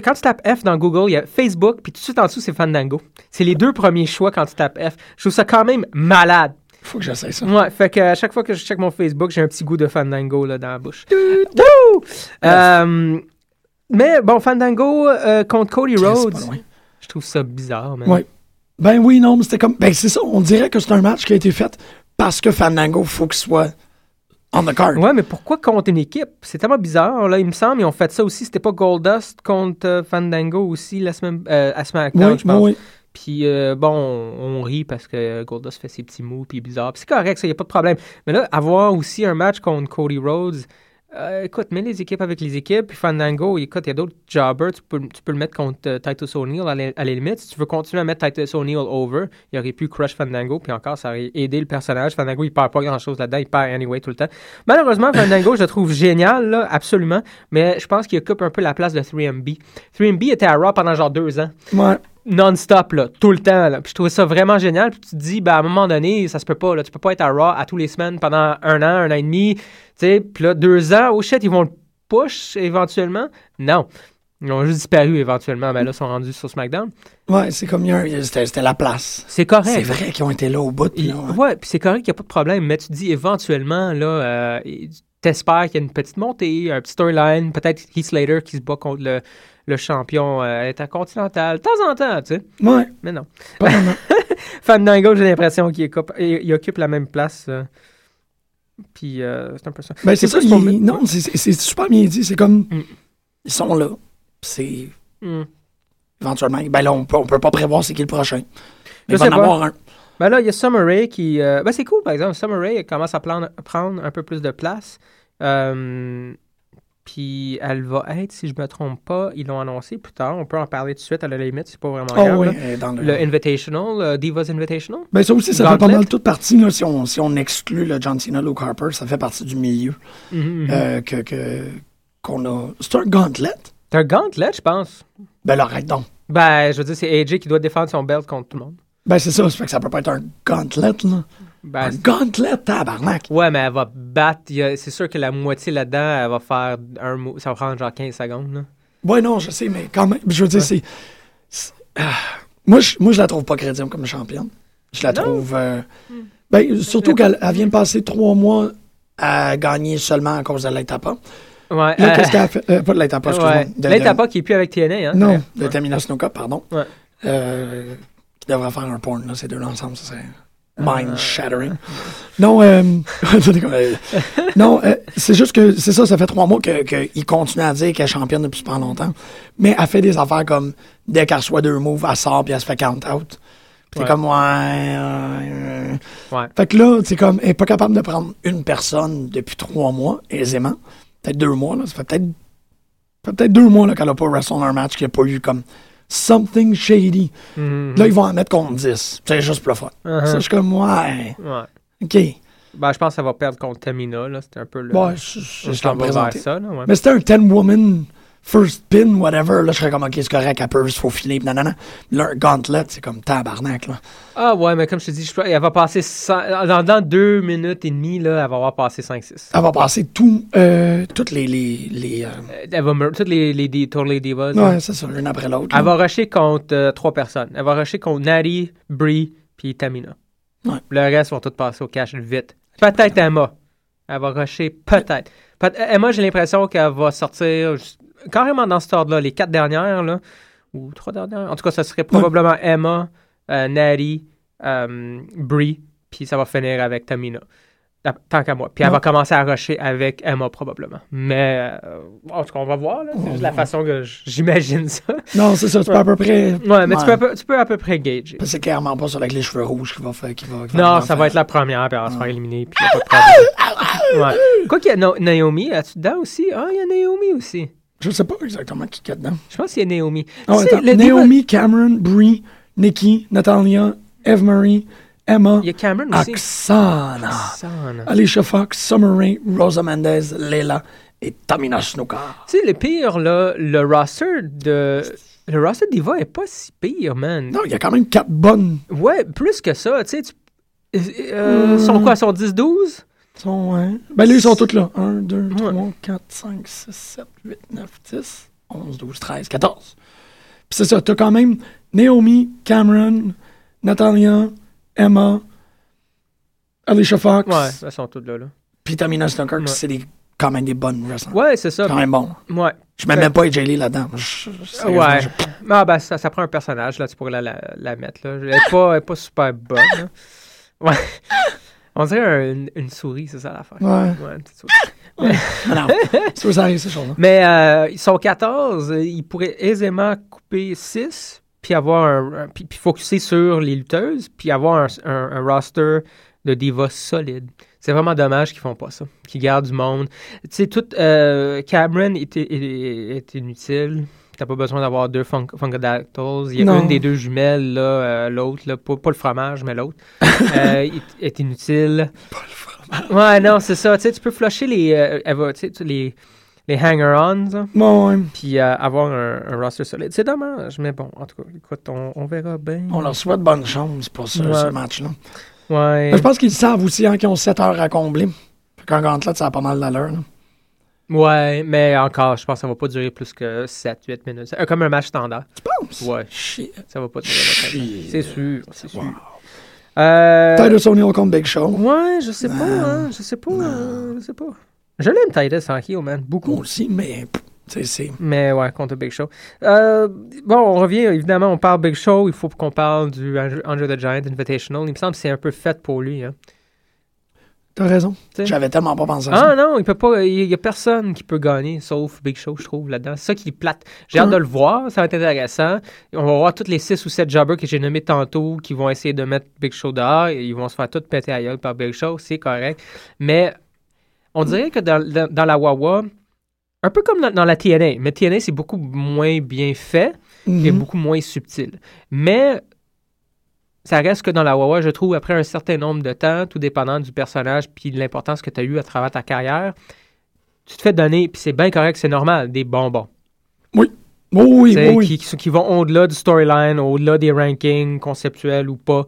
quand tu tapes F dans Google, il y a Facebook, puis tout de suite en dessous, c'est Fandango. C'est les deux premiers choix quand tu tapes F. Je trouve ça quand même malade. Faut que j'essaie ça. Ouais, fait que à chaque fois que je check mon Facebook, j'ai un petit goût de Fandango là, dans la bouche. Euh, mais bon, Fandango euh, contre Cody Rhodes, je trouve ça bizarre, man. Ouais. Ben oui, non, mais c'était comme. Ben c'est ça, on dirait que c'est un match qui a été fait parce que Fandango, faut qu'il soit on the card. Ouais, mais pourquoi contre une équipe? C'est tellement bizarre. Là, il me semble, ils ont fait ça aussi. C'était pas Goldust contre euh, Fandango aussi la semaine, euh, à SmackDown, Oui, je pense. oui. Puis euh, bon, on, on rit parce que Goldust fait ses petits mots, puis bizarre. Puis c'est correct, ça, y a pas de problème. Mais là, avoir aussi un match contre Cody Rhodes, Euh, écoute, mets les équipes avec les équipes. Puis Fandango, écoute, il y a d'autres jobbers. Tu peux, tu peux le mettre contre euh, Titus O'Neill à, la- limite. Si tu veux continuer à mettre Titus O'Neill over, il aurait pu crush Fandango. Puis encore, ça aurait aidé le personnage. Fandango, il perd pas grand-chose là-dedans. Il perd anyway tout le temps. Malheureusement, Fandango, je le trouve génial, là, absolument. Mais je pense qu'il occupe un peu la place de 3MB. 3MB était à Raw pendant genre deux ans Ouais. non-stop, là, tout le temps. Là. Puis je trouvais ça vraiment génial. Puis tu te dis, ben, à un moment donné, ça se peut pas. Là. Tu peux pas être à Raw à tous les semaines pendant un an, un an et demi. Tu sais, puis là, deux ans, oh shit, ils vont le push éventuellement? Non. Ils ont juste disparu éventuellement. Mais là, ils sont rendus sur SmackDown. Ouais, c'est comme c'était la place. C'est correct. C'est vrai qu'ils ont été là au bout. puis là, ouais. ouais, puis c'est correct, il n'y a pas de problème. Mais tu dis, éventuellement, là, euh, t'espères qu'il y a une petite montée, un petit storyline. Peut-être Heath Slater qui se bat contre le, le champion euh, intercontinental. De temps en temps, tu sais. Ouais, Mais non. pas vraiment. Fandango, j'ai l'impression qu'il occupe, il, il occupe la même place. euh. Puis euh, c'est un peu ça. Ben, c'est ça. il- non, c'est- super bien dit. C'est comme. Mm. Ils sont là. C'est. Hmm. Éventuellement. Ben là, on peut, on peut pas prévoir c'est qui le prochain. Mais il va en pas. avoir un. Ben là, il y a Summer Rae qui. euh, ben c'est cool, par exemple. Summer Rae commence à prendre, prendre un peu plus de place. Euh, puis elle va être, si je me trompe pas, ils l'ont annoncé plus tard. On peut en parler tout de suite à la limite, c'est pas vraiment Oh, grave. oui, là. dans le. Le Invitational, euh, Divas Invitational? Ben, ça aussi, ça fait pas mal toute partie. Là, si, on, si on exclut le John Cena, Luke Harper, ça fait partie du milieu. Mhm, mhm. euh, que, que, qu'on a. C'est un gauntlet? C'est un gauntlet, je pense. Ben là, arrête donc. Ben, je veux dire, c'est AJ qui doit défendre son belt contre tout le monde. Ben c'est ça, ça fait que ça peut pas être un gauntlet, là. Ben, un gauntlet, tabarnak. Ouais, mais elle va battre. C'est sûr que la moitié là-dedans, elle va faire un mot. Ça va prendre genre 15 secondes. Là. Ouais, non, je sais, mais quand même, je veux dire, c'est. c'est- ah. moi, je, moi, je la trouve pas crédible comme championne. Je la Non? trouve. euh, ben, surtout qu'elle elle vient de passer trois mois à gagner seulement à cause de l'Etapa. Ouais. Là, euh, qu'est-ce qu'elle a fait? Euh, pas de l'Etapa, excuse-moi. ouais. De- qui est plus avec TNA, hein? Non, Ouais. de Tamina Snuka, pardon. Ouais. Euh, qui devrait faire un porn, là, ces deux-là ensemble, ça serait Ah. mind-shattering. Non, euh, euh, non, euh, c'est juste que c'est ça, ça fait trois mois qu'il que, continue à dire qu'elle est championne depuis super longtemps. Mais elle fait des affaires comme dès qu'elle reçoit deux moves, elle sort puis elle se fait count out. Puis Ouais. comme, ouais. euh, Ouais. Fait que là, c'est comme, elle est pas capable de prendre une personne depuis trois mois, aisément. Peut-être deux mois, là. Ça fait peut-être peut-être deux mois là, qu'elle a pas wrestlé un match, qu'il n'y a pas eu comme something shady. Mhm. Là, ils vont en mettre contre 10. C'est juste pour le fun. Uh-huh. Ça, je suis comme, ouais, Ouais. OK. Ben, je pense que ça va perdre contre Tamina, là. C'était un peu le. Ouais, je, je, je vers présenté. ça, là. Ouais. Mais c'était un 10-woman first pin, whatever. Là, je serais comme, OK, c'est correct, elle peut juste faufiler, pis nanana. Là, un gauntlet, c'est comme tabarnak, là. Ah, ouais, mais comme je te dis, je, elle va passer. cent- dans, dans deux minutes et demie, là, elle va avoir passé 5-6. Elle va passer tout, euh, toutes les, les, les, euh, Elle va toutes les, les, Totally Divas. ouais, c'est ça, l'une après l'autre. Elle là. va rusher contre euh, trois personnes. Elle va rusher contre Natty, Brie, puis Tamina. Ouais. Le reste vont tous passer au cash vite. Peut-être Emma. Elle va rusher, peut-être. Peut- Emma, j'ai l'impression qu'elle va sortir carrément dans cet ordre-là. Les quatre dernières, là, ou trois dernières. En tout cas, ça serait probablement Emma, euh, Natty, euh, Brie, puis ça va finir avec Tamina. Ah, Tant qu'à moi. Puis elle va commencer à rusher avec Emma, probablement. Mais, euh, en tout cas, on va voir. C'est juste la façon que j'imagine ça. Non, c'est ça, tu peux à peu près. Ouais, mais Tu, peux, à peu- tu peux à peu près gager. C'est clairement pas sur avec les cheveux rouges qui va faire. Qui va, qui Non, ça va être la première, puis elle va se faire éliminer, puis y a pas de problème. ouais. Quoi qu'il y a Na- Naomi, as-tu dedans aussi? Ah, il y a Naomi aussi. Je sais pas exactement qui est dedans. Je pense qu'il y a Naomi. Ah, Tu sais, attends. le diva- Naomi, Cameron, Brie, Nikki, Natalia, Eve Marie, Emma, Il y a Cameron aussi. Oksana, Oksana. Alicia Fox, Summer Rae, Rosa Mendez, Leila et Tamina Snuka. Tu sais, le pire, là, le roster de. Le roster Diva est pas si pire, man. Non, il y a quand même quatre bonnes. Ouais, plus que ça. Tu sais, tu. euh, euh, Sont quoi? Sont 10-12? Sont, ouais. Ben là, ils sont toutes là. 1, 2, Ouais. 3, 4, 5, 6, 7, 8, 9, 10, 11, 12, 13, 14. Puis c'est ça, t'as quand même Naomi, Cameron, Natalia, Emma, Alicia Fox, Ouais, elles sont toutes là. là. puis Tamina Snuka, Ouais. c'est des, quand même des bonnes wrestlers. Ouais, c'est ça. Quand même bon. Ouais. Je mets même pas AJ Lee là-dedans. Ouais. je- Ah, ben, ça, ça prend un personnage, là, tu pourrais la, la, la mettre, là. Elle est pas, elle est pas super bonne, là. Ouais. On dirait un- une, une souris, c'est ça l'affaire. Ouais. Ouais, une petite souris. Ah non, arrive, ces choses-là. Mais euh, ils sont 14, euh, ils pourraient aisément couper 6, puis avoir un, un- puis, puis focuser sur les lutteuses, puis avoir un, un- un roster de divas solides. C'est vraiment dommage qu'ils font pas ça, qu'ils gardent du monde. Tu sais, tout euh, Cameron est, est- est inutile. T'as pas besoin d'avoir deux fun Funkadactyls. Il y a Non. une des deux jumelles, là, euh, l'autre, là, pas, pas le fromage, mais l'autre, euh, est, inutile. Pas le fromage. Ouais, non, c'est ça. Tu sais, tu peux flusher les, euh, les, les hanger-ons, Bon, puis euh, avoir un, un roster solide. C'est dommage, mais bon, en tout cas, écoute, on, on verra bien. On leur souhaite bonne chance pour Ouais. ce match-là. Ouais. Je pense qu'ils savent aussi hein, qu'ils ont 7 heures à combler. Fait qu'en gauntlet, ça a pas mal d'allure. Ouais, mais encore, je pense que ça va pas durer plus que 7-8 minutes. Euh, Comme un match standard. Tu penses? Ouais, Shit. ça va pas durer. C'est sûr, c'est sûr. Wow. Euh, Titus O'Neill contre Big Show. ouais, je sais pas, hein, je sais pas, euh, je sais pas. Je l'aime Titus en heel, man, Moi beaucoup. aussi, mais c'est. Mais ouais, contre Big Show. Euh, bon, on revient, évidemment, on parle Big Show, il faut qu'on parle du Andre Andre the Giant Invitational. Il me semble que c'est un peu fait pour lui. Hein. T'as raison. J'avais tellement pas pensé à ça. Ah non, il peut pas. Il y a personne qui peut gagner sauf Big Show, je trouve, là-dedans. C'est ça qui est plate. J'ai hâte de le voir, ça va être intéressant. On va voir tous les 6 ou 7 jobbers que j'ai nommés tantôt qui vont essayer de mettre Big Show dehors et ils vont se faire tout péter à gueule par Big Show, c'est correct. Mais on dirait que dans, dans- dans la Wawa, un peu comme dans, dans la TNA, mais TNA c'est beaucoup moins bien fait et Mhm. beaucoup moins subtil. Mais ça reste que dans la Wawa, je trouve, après un certain nombre de temps, tout dépendant du personnage puis de l'importance que tu as eu à travers ta carrière, tu te fais donner, puis c'est bien correct, c'est normal, des bonbons. Oui, oui, T'sais, oui. Qui, qui- vont au-delà du storyline, au-delà des rankings conceptuels ou pas.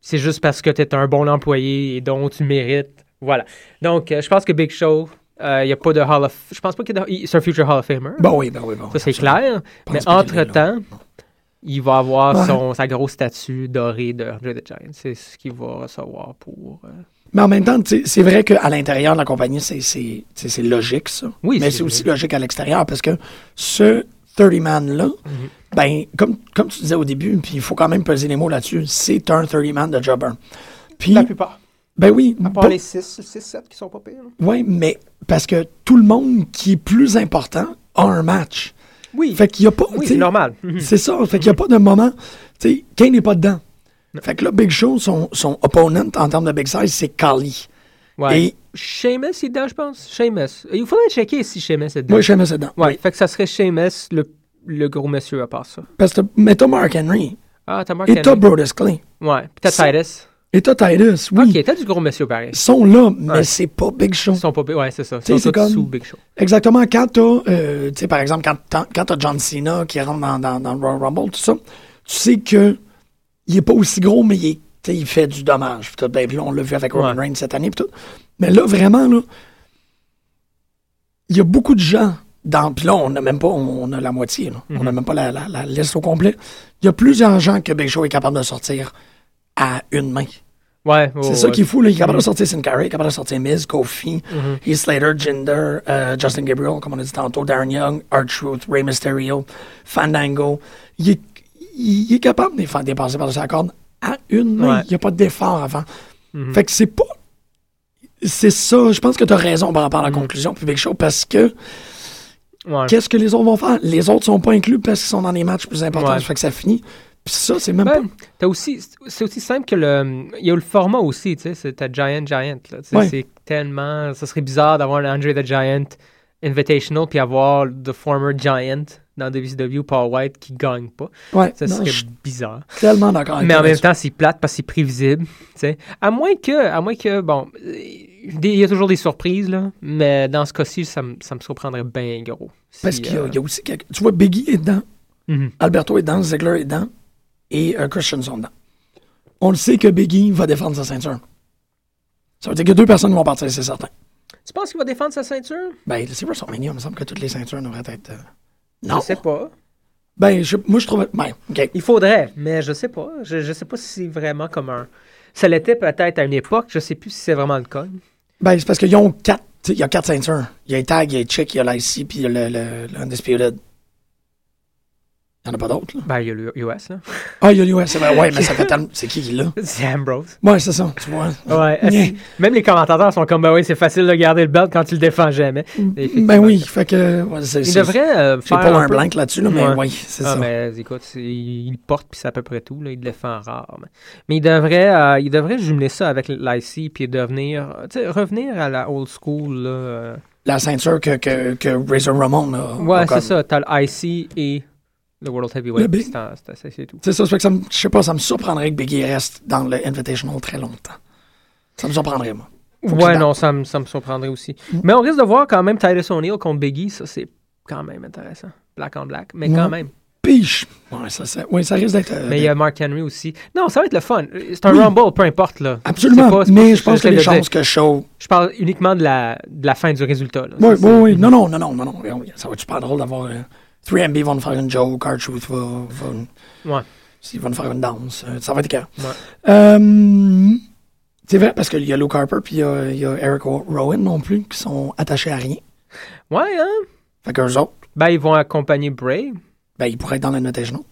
C'est juste parce que tu es un bon employé et dont tu mérites. Voilà. Donc, euh, je pense que Big Show, il n'y a pas de Hall of... Je pense pas qu'il y a de... C'est un future Hall of Famer. Ben oui, ben oui, oui. Ça, c'est clair. Mais entre-temps, il va avoir Ouais. son, sa grosse statue dorée de Andre the Giant. C'est ce qu'il va recevoir pour... euh, Mais en même temps, c'est vrai qu'à l'intérieur de la compagnie, c'est- logique, ça. Oui, Mais c'est aussi logique à l'extérieur parce que ce 30-man-là, Mhm. ben, comme, comme tu disais au début, puis il faut quand même peser les mots là-dessus, c'est un 30-man de jobber. Puis, plupart. ben oui, pas- 6, 6-7 qui sont pas pires. ouais, mais parce que tout le monde qui est plus important a un match. Oui, Fait qu'il a pas. oui c'est normal. C'est ça. Fait qu'il n'y a pas de moment. Tu sais, Kane n'est pas dedans. Fait que là, Big Show, son, son opponent en termes de big size, c'est Carly. Ouais. Et Sheamus est dedans, je pense? Sheamus. Il faudrait checker si Sheamus est dedans. moi, je c'est dedans. Ouais, fait que ça serait Sheamus, le, le gros monsieur à part ça. Parce que mais t'as Mark Henry. Ah, t'as Mark Et t'as Henry. Brodus Clay. Ouais, puis t'as Titus. Et t'as Titus. Oui. Ok, t'as du gros monsieur pareil. Ils sont là, mais Ouais. c'est pas Big Show. Ils sont pas... Ouais, c'est ça. Ils sont comme- sous Big Show. Exactement. Quand t'as, euh, tu sais, par exemple, quand t'as, John Cena qui rentre dans, dans, dans le Royal Rumble, tout ça, tu sais que il est pas aussi gros, mais il, est, fait du dommage. Tout, ben, puis là, on l'a vu avec Roman Ouais. Reigns cette année, tout. Mais là, vraiment, là, il y a beaucoup de gens dans. Puis là, on n'a même pas, on, on a la moitié, là. On n'a même pas la, la, la liste au complet. Il y a plusieurs gens que Big Show est capable de sortir à une main. Ouais, C'est ouais, ça qui est fou, là. Il est capable de sortir Sin Cara, il est capable de sortir Miz, Kofi, Mhm. Heath Slater, Jinder, euh, Justin Gabriel, comme on a dit tantôt, Darren Young, R-Truth, Rey Mysterio, Fandango. Il est, il, il est capable de faire dépasser par sa corde à une main. Ouais. Il n'y a pas d'effort avant. Mhm. Fait que c'est pas. C'est ça, je pense que tu as raison par rapport à la Mhm. conclusion, Big Show, parce que Ouais. qu'est-ce que les autres vont faire? Les autres sont pas inclus parce qu'ils sont dans les matchs plus importants. Fait que ça finit. Puis ça, c'est même Ben, pas. aussi, c'est aussi simple que le, il y a le format aussi, tu sais, c'est ta Giant Giant, Ouais. c'est tellement, ça serait bizarre d'avoir un Andre the Giant Invitational puis avoir the former Giant dans WCW, Paul White, qui gagne pas, Ouais, ça serait bizarre. tellement d'accord Mais en même temps, c'est plate parce que c'est prévisible, tu sais, à moins que, à moins que, bon, il y a toujours des surprises, là, mais dans ce cas-ci, ça, me- ça me surprendrait bien gros. si, Parce qu'il y, a- euh, il y a aussi. quelque- Tu vois, Biggie est dedans. mhm. Alberto est dedans, Ziggler est dedans et euh, Christian sont dedans. On le sait que Biggie va défendre sa ceinture. Ça veut dire que deux personnes vont partir, c'est certain. Tu penses qu'il va défendre sa ceinture? Ben, c'est WrestleMania, il me semble que toutes les ceintures devraient être. euh, Non. Je sais pas. Ben, je- moi, je trouve. Ben, OK. Il faudrait, mais je sais pas. Je, je sais pas si c'est vraiment comme un. Ça l'était peut-être à une époque, je sais plus si c'est vraiment le cas. Ben, c'est parce qu'ils ont quatre. tu sais, Il y a quatre ceintures. Il y a les tags, il y a les chick, il y a l'IC, puis il y a le, le, le Undisputed. Il n'y en a pas d'autres, là. Ben, il y a l'US, là. Ah, il y a l'US, c'est vrai. Ouais, mais ça fait tellement. C'est qui, là? C'est Ambrose. Ouais, c'est ça. Tu vois. Ouais. Yeah. Même les commentateurs sont comme, ben oui, c'est facile de garder le belt quand tu le défends jamais. Effectivement. Ben oui, fait que. ouais, Il devrait euh, faire. pas un blank là-dessus, là, mais Ouais. oui, c'est Ah, ça. mais écoute, il porte puis c'est à peu près tout. Là, il le défend rare. Mais, mais il devrait, euh, il devrait jumeler ça avec l'IC puis devenir, tu sais, revenir à la old school. Là, euh. La ceinture que, que, que Razor Ramon a. Ouais, c'est ça. T'as l'IC et le World Heavyweight. C'est tout. C'est ça, que ça me, je sais pas, ça me surprendrait que Biggie reste dans le Invitational très longtemps. Ça me surprendrait, moi. Faut Ouais, non, ça me, ça me surprendrait aussi. Mm. Mais on risque de voir quand même Titus O'Neill contre Biggie. Ça, c'est quand même intéressant. Black on black. Mais quand même. Piche. Ouais, ça, ça, ouais, ça risque d'être. euh, Mais il y a Mark Henry aussi. Non, ça va être le fun. C'est un Oui. Rumble, peu importe. Là. Absolument. Pas- pas- mais je pense que les chances que Show. Je parle uniquement de la, de la fin du résultat. Là. Oui, oui, oui. Non, non, non, non, non, Ça va être super drôle d'avoir. euh, 3MB vont nous faire une joke, Car Truth va. va Ouais. S'ils vont nous faire une danse. ça va être clair. Ouais. Euh, c'est vrai, parce qu'il y a Luke Harper puis il y a, il y a Eric Rowan non plus qui sont attachés à rien. Ouais, hein? Fait qu'eux autres, Ben, ils vont accompagner Bray. ben, ils pourraient être dans l'Invitational.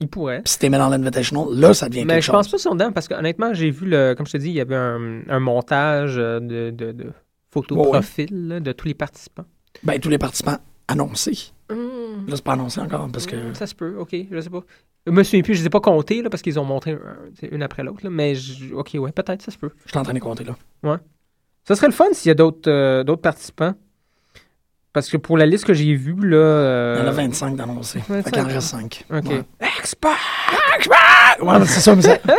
Ils pourraient. Puis si t'es mis dans l'Invitational, là, ça devient Mais quelque je pense chose. pas qu'ils sont dedans parce que honnêtement, j'ai vu le. Comme je te dis, il y avait un, un montage euh, de, de, de photos ouais. profil là, de tous les participants. Ben, tous les participants annoncés. Là, c'est pas annoncé encore parce que. Hmm, Ça se peut, ok, je sais pas. Je me souviens plus, je les ai pas comptés là, parce qu'ils ont montré un- une après l'autre. Mais je- ok, ouais, peut-être, ça se peut. Je suis en train de compter là. Ça serait le fun s'il y a d'autres euh, d'autres participants. Parce que pour la liste que j'ai vue, là. euh, Il y en a 25 d'annoncés. Fait 25. qu'il en reste 5. Ok. Ouais. Ouais, c'est ça, mais c'est.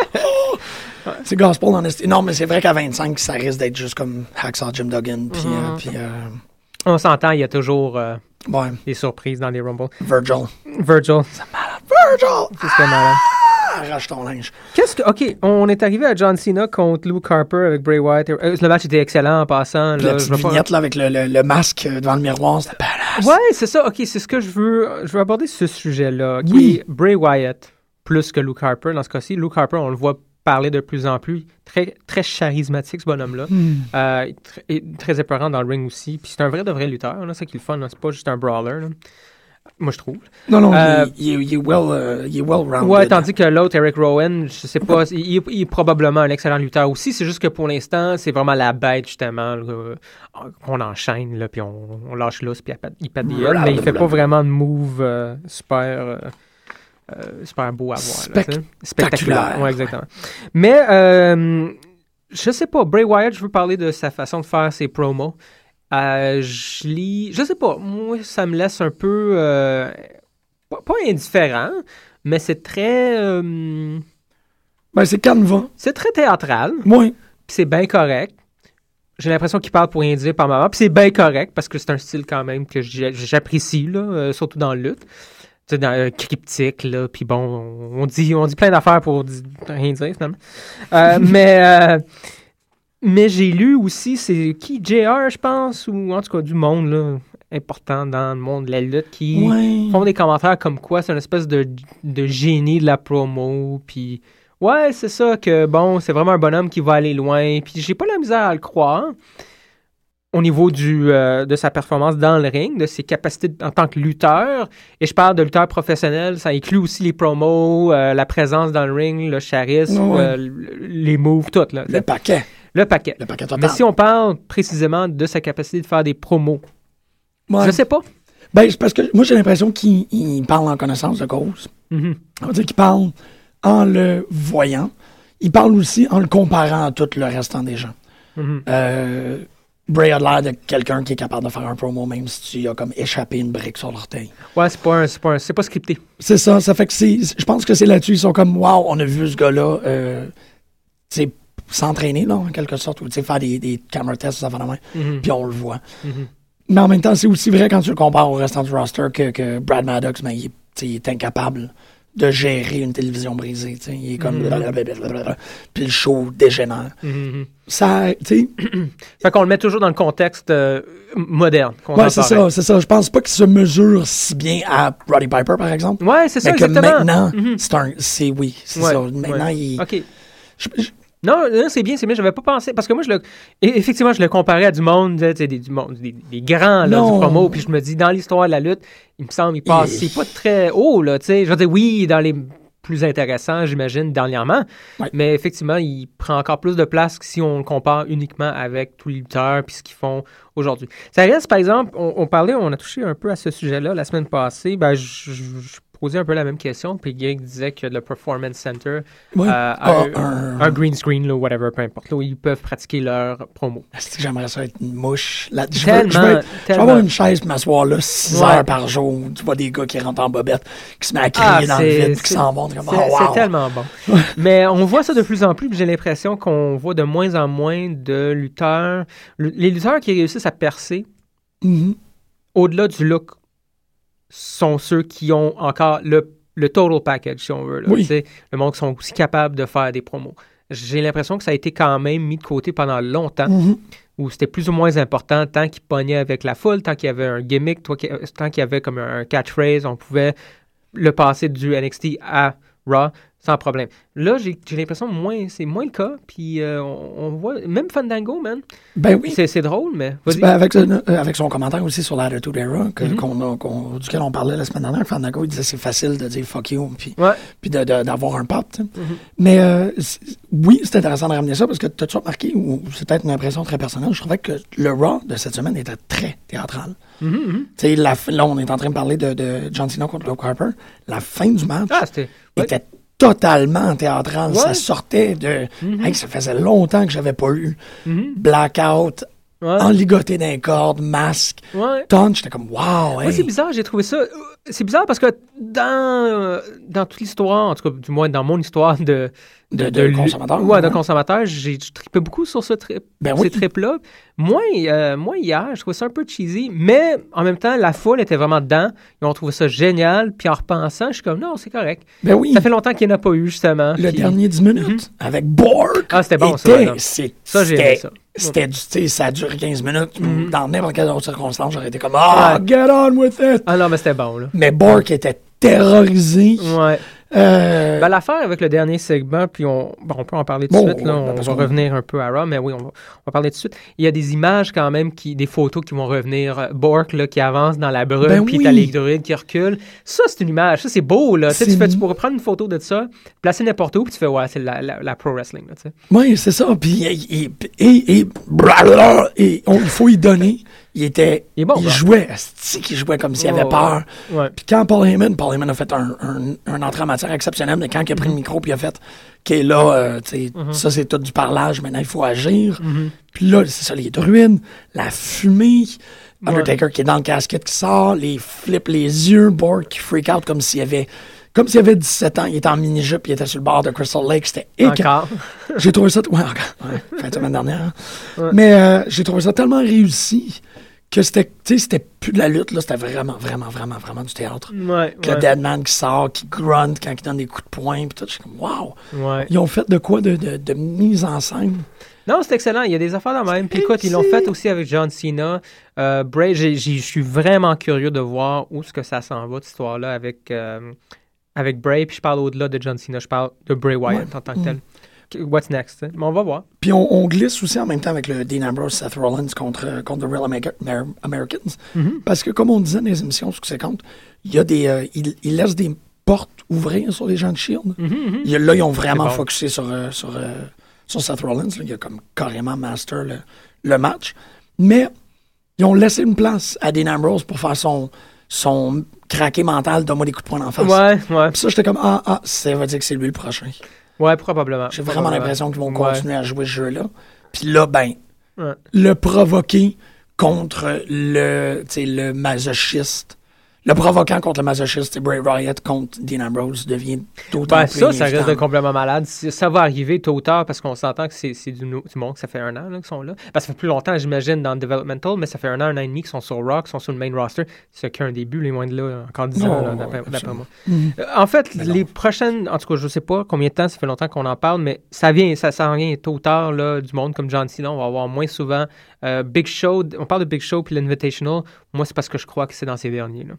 C'est gospel dans l'esti- Non, mais c'est vrai qu'à 25, ça risque d'être juste comme Hacksaw Jim Duggan, puis. euh, Mhm. puis, euh, On s'entend, il y a toujours ouais, des surprises dans les Rumble. Virgil. Virgil, Virgil! c'est ce malade. Ah, arrache ton linge. Qu'est-ce que. Ok, on est arrivé à John Cena contre Luke Harper avec Bray Wyatt. Euh, le match était excellent en passant. Puis la Là, petite pas- vignette là, avec le, le- le masque devant le miroir, c'était badass. Ouais, c'est ça. Ok, c'est ce que je veux. Je veux aborder ce sujet-là. Qui Oui. est Bray Wyatt plus que Luke Harper. Dans ce cas-ci, Luke Harper, on le voit parler de plus en plus. Très, très charismatique, ce bonhomme-là. Hmm. Euh, tr- très épeurant dans le ring aussi. Puis c'est un vrai de vrai lutteur. C'est qui est le fun. là. C'est pas juste un brawler. là. Moi, je trouve. Non, non, Euh, il, il- il est well, euh, il est well rounded. Ouais, tandis que l'autre, Eric Rowan, je sais pas, il, est- il est probablement un excellent lutteur aussi. C'est juste que pour l'instant, c'est vraiment la bête, justement, qu'on enchaîne, là, puis on, on lâche l'os, puis il pète- des mais il fait pas vraiment de move euh, super, euh, super beau à voir. là. Spectaculaire. Ouais, exactement. Mais, euh, je sais pas, Bray Wyatt, je veux parler de sa façon de faire ses promos. Euh, je lis, je sais pas, moi, ça me laisse un peu, pas, pas indifférent, mais c'est très, Ben, c'est Canva. c'est très théâtral, Oui. puis c'est bien correct. J'ai l'impression qu'il parle pour rien dire par moment, puis c'est bien correct parce que c'est un style quand même que j'apprécie là, euh, surtout dans le lutte. Dans euh, cryptique là, puis bon, on dit on dit plein d'affaires pour rien dire finalement. Euh, mais euh, mais j'ai lu aussi c'est qui JR je pense ou en tout cas du monde là important dans le monde de la lutte qui Ouais. font des commentaires comme quoi c'est une espèce de, de génie de la promo, puis ouais, c'est ça que bon, c'est vraiment un bonhomme qui va aller loin, puis j'ai pas la misère à le croire au niveau du, euh, de sa performance dans le ring, de ses capacités en tant que lutteur, et je parle de lutteur professionnel, ça inclut aussi les promos, euh, la présence dans le ring, le charisme, euh, les moves, tout, là, Le paquet. le paquet. Le paquet total. Mais si on parle précisément de sa capacité de faire des promos, Ouais. je sais pas. Ben, c'est parce que moi, j'ai l'impression qu'il il parle en connaissance de cause. Mhm. On va dire qu'il parle en le voyant. Il parle aussi en le comparant à tout le restant des gens. Mhm. Euh, Bray a l'air de quelqu'un qui est capable de faire un promo, même si tu as comme échappé une brique sur l'orteil. Ouais, c'est pas, un- c'est pas, pas scripté. C'est ça, ça fait que c'est. Je pense que c'est là-dessus. Ils sont comme, waouh, on a vu ce gars-là, euh, s'entraîner, là, en quelque sorte, ou tu sais, faire des, des camera tests, ça va de même, Mhm. puis on le voit. Mhm. Mais en même temps, c'est aussi vrai quand tu le compares au restant du roster que, que Brad Maddox, mais il, tu sais, il est incapable de gérer une télévision brisée. Il est comme. Mhm. blablabla, Puis le show dégénère. Mhm. Ça, tu sais. Fait qu'on le met toujours dans le contexte euh, moderne. Ouais, c'est ça, c'est ça. Je pense pas qu'il se mesure si bien à Roddy Piper, par exemple. Ouais, c'est ça, mais que exactement. maintenant, Mhm. c'est un. C'est oui, c'est Ouais, ça. Maintenant, ouais. il. Je- Non, non, c'est bien, c'est bien. J'avais pas pensé. Parce que moi, je le. et- Effectivement, je le comparais à du monde, des, du monde, des, des grands, là, Non. du promo. Puis je me dis, dans l'histoire de la lutte, il me semble, il passe. C'est pas très haut, là. Je veux dire, oui, dans les plus intéressants, j'imagine, dernièrement. Ouais. Mais effectivement, il prend encore plus de place que si on le compare uniquement avec tous les lutteurs puis ce qu'ils font aujourd'hui. Ça reste, par exemple, on, on parlait, on a touché un peu à ce sujet-là la semaine passée. Ben, je, posais un peu la même question. Puis Greg disait que le Performance Center euh, Ah, a un- un green screen, là, whatever, peu importe, là, où ils peuvent pratiquer leur promo. Est-ce que j'aimerais ça être une mouche? Là, je, veux, je, veux, Tellement, être- je veux avoir une chaise pour m'asseoir là 6 Ouais. heures par jour. Tu vois des gars qui rentrent en bobette, qui se mettent à crier Ah, dans le vide, qui s'en vont. C'est oh, c'est wow. tellement bon. Mais on voit ça de plus en plus, j'ai l'impression qu'on voit de moins en moins de lutteurs. Le- Les lutteurs qui réussissent à percer, Mhm. au-delà du look, sont ceux qui ont encore le, le total package, si on veut. là. Oui. Le monde qui sont aussi capables de faire des promos. J'ai l'impression que ça a été quand même mis de côté pendant longtemps, Mhm. où c'était plus ou moins important tant qu'ils pognaient avec la foule, tant qu'il y avait un gimmick, qui- tant qu'il y avait comme un catchphrase, on pouvait le passer du NXT à Raw sans problème. Là, j'ai l'impression que moins, c'est moins le cas, puis euh, on, on voit, même Fandango, man, Ben oui. c'est drôle, mais. Ben, avec, son- euh, avec son commentaire aussi sur l'Attitude Era, que- Mhm. qu'on a- qu'on- duquel on parlait la semaine dernière, Fandango, il disait c'est facile de dire fuck you, puis, Ouais. puis d'avoir un pop. tu. Mhm. Mais euh, oui, c'est intéressant de ramener ça parce que t'as-tu remarqué, ou c'est peut-être une impression très personnelle, je trouvais que le Raw de cette semaine était très théâtral. Mhm, mhm. Tu sais, la fin- là, on est en train de parler de, de John Cena contre Luke Harper. La fin du match Ah, ouais. était totalement théâtral. Ouais. Ça sortait de. Mhm. Hey, ça faisait longtemps que j'avais pas eu Mhm. blackout, Ouais. enligoté d'un corde, masque, Ouais. tonne. J'étais comme, wow, c'est bizarre, j'ai trouvé ça. euh, C'est bizarre parce que dans, euh, dans toute l'histoire, en tout cas, du moins dans mon histoire de. De- de lu- consommateur, Ouais, de consommateur, j'ai tripais beaucoup sur ce trip, Ben ces oui. trips-là. Moi, euh, moi, hier, je trouvais ça un peu cheesy, mais en même temps, la foule était vraiment dedans. Ils ont trouvé ça génial. Puis en repensant, je suis comme, non, c'est correct. Ben oui. Ça fait longtemps qu'il n'y en a pas eu, justement. Le puis- dernier 10 minutes avec Borg. Ah, c'était bon, ça, était- c'est- Ça, j'ai aimé c'était- ça. C'était du, tu sais, ça a duré 15 minutes. Mhm. Dans n'importe quelle autre circonstance, j'aurais été comme, ah, Ouais. get on with it. Ah non, mais c'était bon, là. Mais Borg était terrorisé. Ouais. Euh, Ben, l'affaire avec le dernier segment, puis on, on peut en parler tout Bon, de suite, là, on parce va revenir un peu à Raw, mais oui, on va, on va parler tout de suite. Il y a des images quand même, qui, des photos qui vont revenir. Euh, Bork là, qui avance dans la brume, Ben puis oui. t'as les druides qui reculent. Ça, c'est une image, ça c'est beau. Là. Tu, tu, C'est- fais, tu pourrais prendre une photo de ça, placer n'importe où, puis tu fais, ouais, c'est la, la, la pro wrestling. Là, tu sais. Oui, c'est ça. Puis, et, et, et on- il faut y donner. Il était. Il est bon, il Brock. jouait. jouait comme s'il avait peur. Ouais. Puis quand Paul Heyman, Paul Heyman a fait un, un, un entrée en matière exceptionnelle, mais quand il a pris le micro puis il a fait, OK, là, euh, sais, ça c'est tout du parlage, maintenant il faut agir. Puis là, c'est ça, les druides, la fumée, Undertaker qui est dans le casquette qui sort, les flips, les yeux, Borg qui freak out comme s'il avait, comme s'il avait 17 ans, il était en mini-jupe, il était sur le bord de Crystal Lake, c'était. Encore. J'ai trouvé ça. Ouais, encore. Ouais, fin de semaine dernière. hein. Mais euh, j'ai trouvé ça tellement réussi que c'était, c'était plus de la lutte, là. C'était vraiment, vraiment, vraiment, vraiment du théâtre. Ouais, Que Le ouais, Deadman qui sort, qui grunt quand il donne des coups de poing, pis tout. Je suis comme, wow! ouais. Ils ont fait de quoi de, de, de mise en scène? Non, c'est excellent. Il y a des affaires de même. Puis écoute, ils l'ont fait aussi avec John Cena. Euh, Bray, je suis vraiment curieux de voir où est-ce que ça s'en va, cette histoire-là, avec, euh, avec Bray. Puis je parle au-delà de John Cena. Je parle de Bray Wyatt en tant que tel. Qu- What's next? hein? Mais on va voir. Puis on, on glisse aussi en même temps avec le Dean Ambrose, Seth Rollins contre, contre The Real America- Amer- Americans. Mhm. Parce que, comme on disait dans les émissions compte, il y a des. euh, ils, ils laissent des portes ouvrir sur les gens de Shield. Il y a- là, ils ont vraiment bon. focusé sur, euh, sur, euh, sur Seth Rollins. là. Il a comme carrément master le, le match. Mais ils ont laissé une place à Dean Ambrose pour faire son, son craqué mental, donne-moi des coups de poing en face. Ouais, ouais. Puis ça, j'étais comme, ah, ah, ça veut dire que c'est lui le prochain. Ouais, probablement. J'ai vraiment l'impression qu'ils vont Ouais. continuer à jouer ce jeu-là. Puis là, ben, Ouais. le provoquer contre le, le masochiste. Le provoquant contre le masochiste, c'est Bray Wyatt contre Dean Ambrose devient d'autant Ben, ça, ça reste complètement malade. Ça va arriver tôt ou tard parce qu'on s'entend que c'est du, monde que ça fait un an qu'ils sont là. Ben, ça fait plus longtemps, j'imagine, dans le developmental, mais ça fait un an, un an et demi qu'ils sont sur Rock, qu'ils sont sur le main roster. C'est qu'un début, les moins de là, encore 10 ans, Oh, d'après moi. Euh, En fait, les prochaines, en tout cas, je sais pas combien de temps, ça fait longtemps qu'on en parle, mais ça vient, ça s'en vient tôt ou tard là, du monde comme John Cena. On va avoir moins souvent euh, Big Show. On parle de Big Show puis l'Invitational. Moi, c'est parce que je crois que c'est dans ces derniers. Là.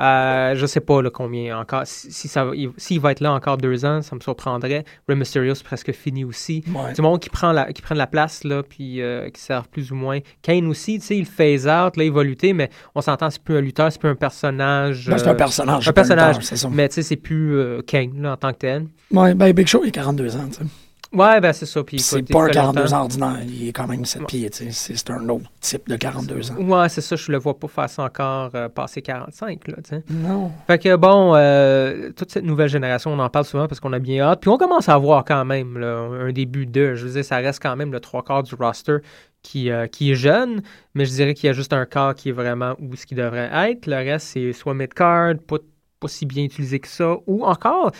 Euh, je sais pas là, combien encore. Si, va- s'il va être là encore deux ans, ça me surprendrait. Rey Mysterio, c'est presque fini aussi. Ouais. Du monde qui prend la, qui prennent la place, là, puis euh, qui servent plus ou moins. Kane aussi, tu sais, il phase out, là, il va lutter, mais on s'entend, c'est plus un lutteur, c'est plus un personnage. Ben, c'est euh, un personnage. un personnage. lutteur. Mais tu sais, c'est plus euh, Kane, là, en tant que tel. Ouais, ben Big Show, il a 42 ans, tu sais. Ouais, ben c'est ça. Puis, C'est pas un fait 42 longtemps. ans ordinaire, il est quand même 7 pieds, tu sais. C'est un autre type de 42 ans. Ouais, c'est ça, je le vois pas faire ça encore euh, passer 45, là. Non. Fait que bon, euh, toute cette nouvelle génération, on en parle souvent parce qu'on a bien hâte. Puis on commence à voir quand même là, un début de. Je veux dire, ça reste quand même le trois quarts du roster qui, euh, qui est jeune, mais je dirais qu'il y a juste un quart qui est vraiment où ce qui devrait être. Le reste, c'est soit mid-card, pas, pas si bien utilisé que ça, ou encore,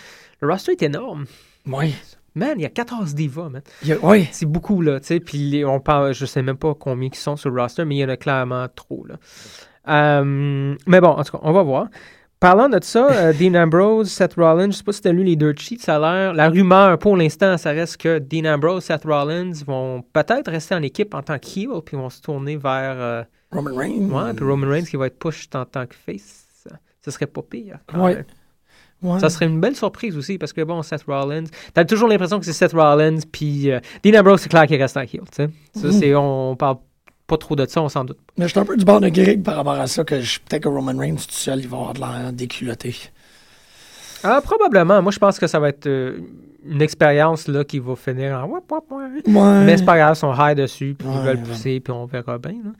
le roster est énorme. Oui. Man, il y a 14 divas, man. Oui. C'est beaucoup, là, tu sais. Puis on parle, je sais même pas combien qui sont sur le roster, mais il y en a clairement trop, là. Euh, mais bon, en tout cas, on va voir. Parlant de ça, euh, Dean Ambrose, Seth Rollins, je sais pas si tu as lu les deux sheets, ça a l'air. La rumeur, pour l'instant, ça reste que Dean Ambrose, Seth Rollins vont peut-être rester en équipe en tant que heel, puis vont se tourner vers. euh, Roman Reigns. ouais, puis Roman Reigns qui va être pushed en tant que face. Ce serait pas pire. quand Ouais. même. Ouais. Ça serait une belle surprise aussi parce que bon, Seth Rollins, t'as toujours l'impression que c'est Seth Rollins puis euh, Dean Ambrose, c'est clair qu'il reste en heel, tu sais. Ça, Mhm. c'est, on parle pas trop de ça, on s'en doute. Mais je suis un peu du bord de Greg par rapport à ça, que je- peut-être que Roman Reigns tout seul, il va avoir de l'air déculotté. Ah, probablement. Moi, je pense que ça va être euh, une expérience là qui va finir en. Ouais. Mais c'est pas grave, ils sont high dessus, puis ils veulent pousser, puis on verra bien. là.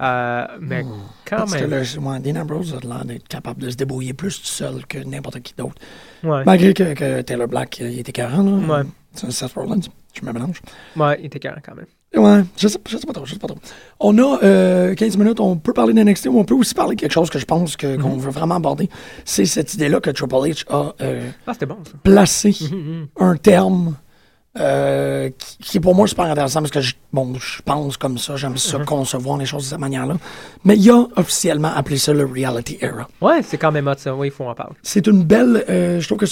Euh, mais quand Parce que même. le, ouais, Dean Ambrose a l'air d'être capable de se débrouiller plus tout seul que n'importe qui d'autre. Ouais. Malgré que, que Taylor Black, euh, il était carré, là. Ouais. C'est un Seth Rollins. Je me mélange. ouais, il était carré quand même. Ouais, je sais, je sais pas trop, je sais pas trop. On a euh, 15 minutes, on peut parler d'NXT ou on peut aussi parler de quelque chose que je pense que, qu'on Mhm. veut vraiment aborder. C'est cette idée-là que Triple H a euh, Ah, bon, placé un terme euh, qui, qui est pour moi super intéressant parce que je, bon, je pense comme ça, j'aime Mhm. ça concevoir les choses de cette manière-là. Mais il a officiellement appelé ça le Reality Era. Ouais, c'est quand même hot, ça. Oui, il faut en parler. C'est une belle. euh, je trouve que